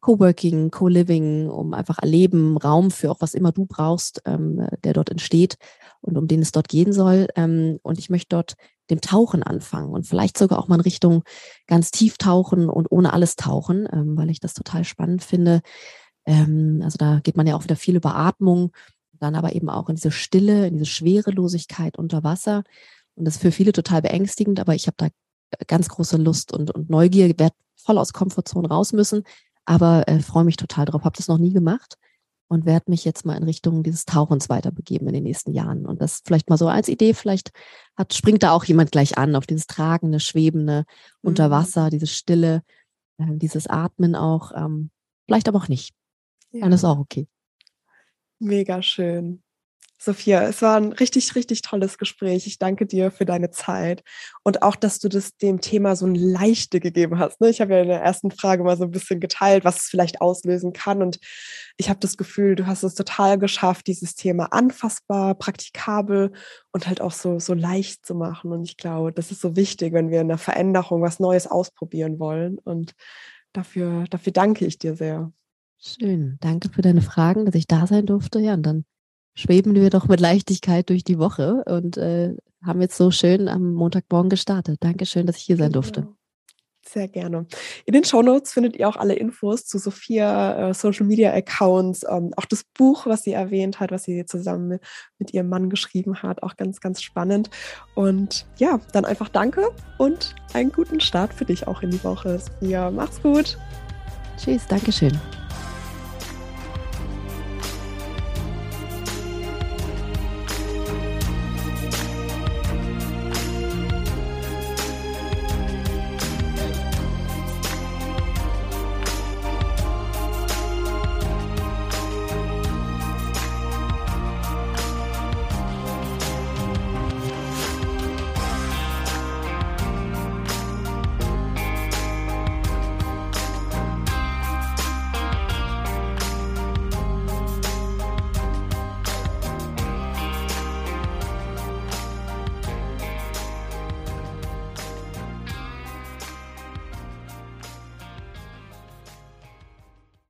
Coworking, Co-Living, um einfach Erleben, Raum für auch was immer du brauchst, ähm, der dort entsteht und um den es dort gehen soll. Ähm, und ich möchte dort dem Tauchen anfangen und vielleicht sogar auch mal in Richtung ganz tief tauchen und ohne alles tauchen, ähm, weil ich das total spannend finde. Ähm, also da geht man ja auch wieder viel über Atmung, dann aber eben auch in diese Stille, in diese Schwerelosigkeit unter Wasser. Und das ist für viele total beängstigend, aber ich habe da ganz große Lust und, und Neugier, werde voll aus Komfortzone raus müssen, aber äh, freue mich total drauf. Habe das noch nie gemacht und werde mich jetzt mal in Richtung dieses Tauchens weiterbegeben in den nächsten Jahren. Und das vielleicht mal so als Idee, vielleicht hat, springt da auch jemand gleich an auf dieses tragende, schwebende mhm. unter Wasser, diese Stille, äh, dieses Atmen auch. Ähm, vielleicht aber auch nicht. Ja. Dann ist auch okay.
Mega schön. Sophia, es war ein richtig, richtig tolles Gespräch. Ich danke dir für deine Zeit und auch, dass du das dem Thema so ein Leichte gegeben hast. Ne? Ich habe ja in der ersten Frage mal so ein bisschen geteilt, was es vielleicht auslösen kann. Und ich habe das Gefühl, du hast es total geschafft, dieses Thema anfassbar, praktikabel und halt auch so, so leicht zu machen. Und ich glaube, das ist so wichtig, wenn wir in der Veränderung was Neues ausprobieren wollen. Und dafür, dafür danke ich dir sehr.
Schön. Danke für deine Fragen, dass ich da sein durfte. Ja, und dann schweben wir doch mit Leichtigkeit durch die Woche und äh, haben jetzt so schön am Montagmorgen gestartet. Dankeschön, dass ich hier sein durfte. Genau.
Sehr gerne. In den Show Notes findet ihr auch alle Infos zu Sophia, äh, Social Media Accounts, ähm, auch das Buch, was sie erwähnt hat, was sie zusammen mit, mit ihrem Mann geschrieben hat. Auch ganz, ganz spannend. Und ja, dann einfach danke und einen guten Start für dich auch in die Woche. Sophia, mach's gut.
Tschüss, Dankeschön.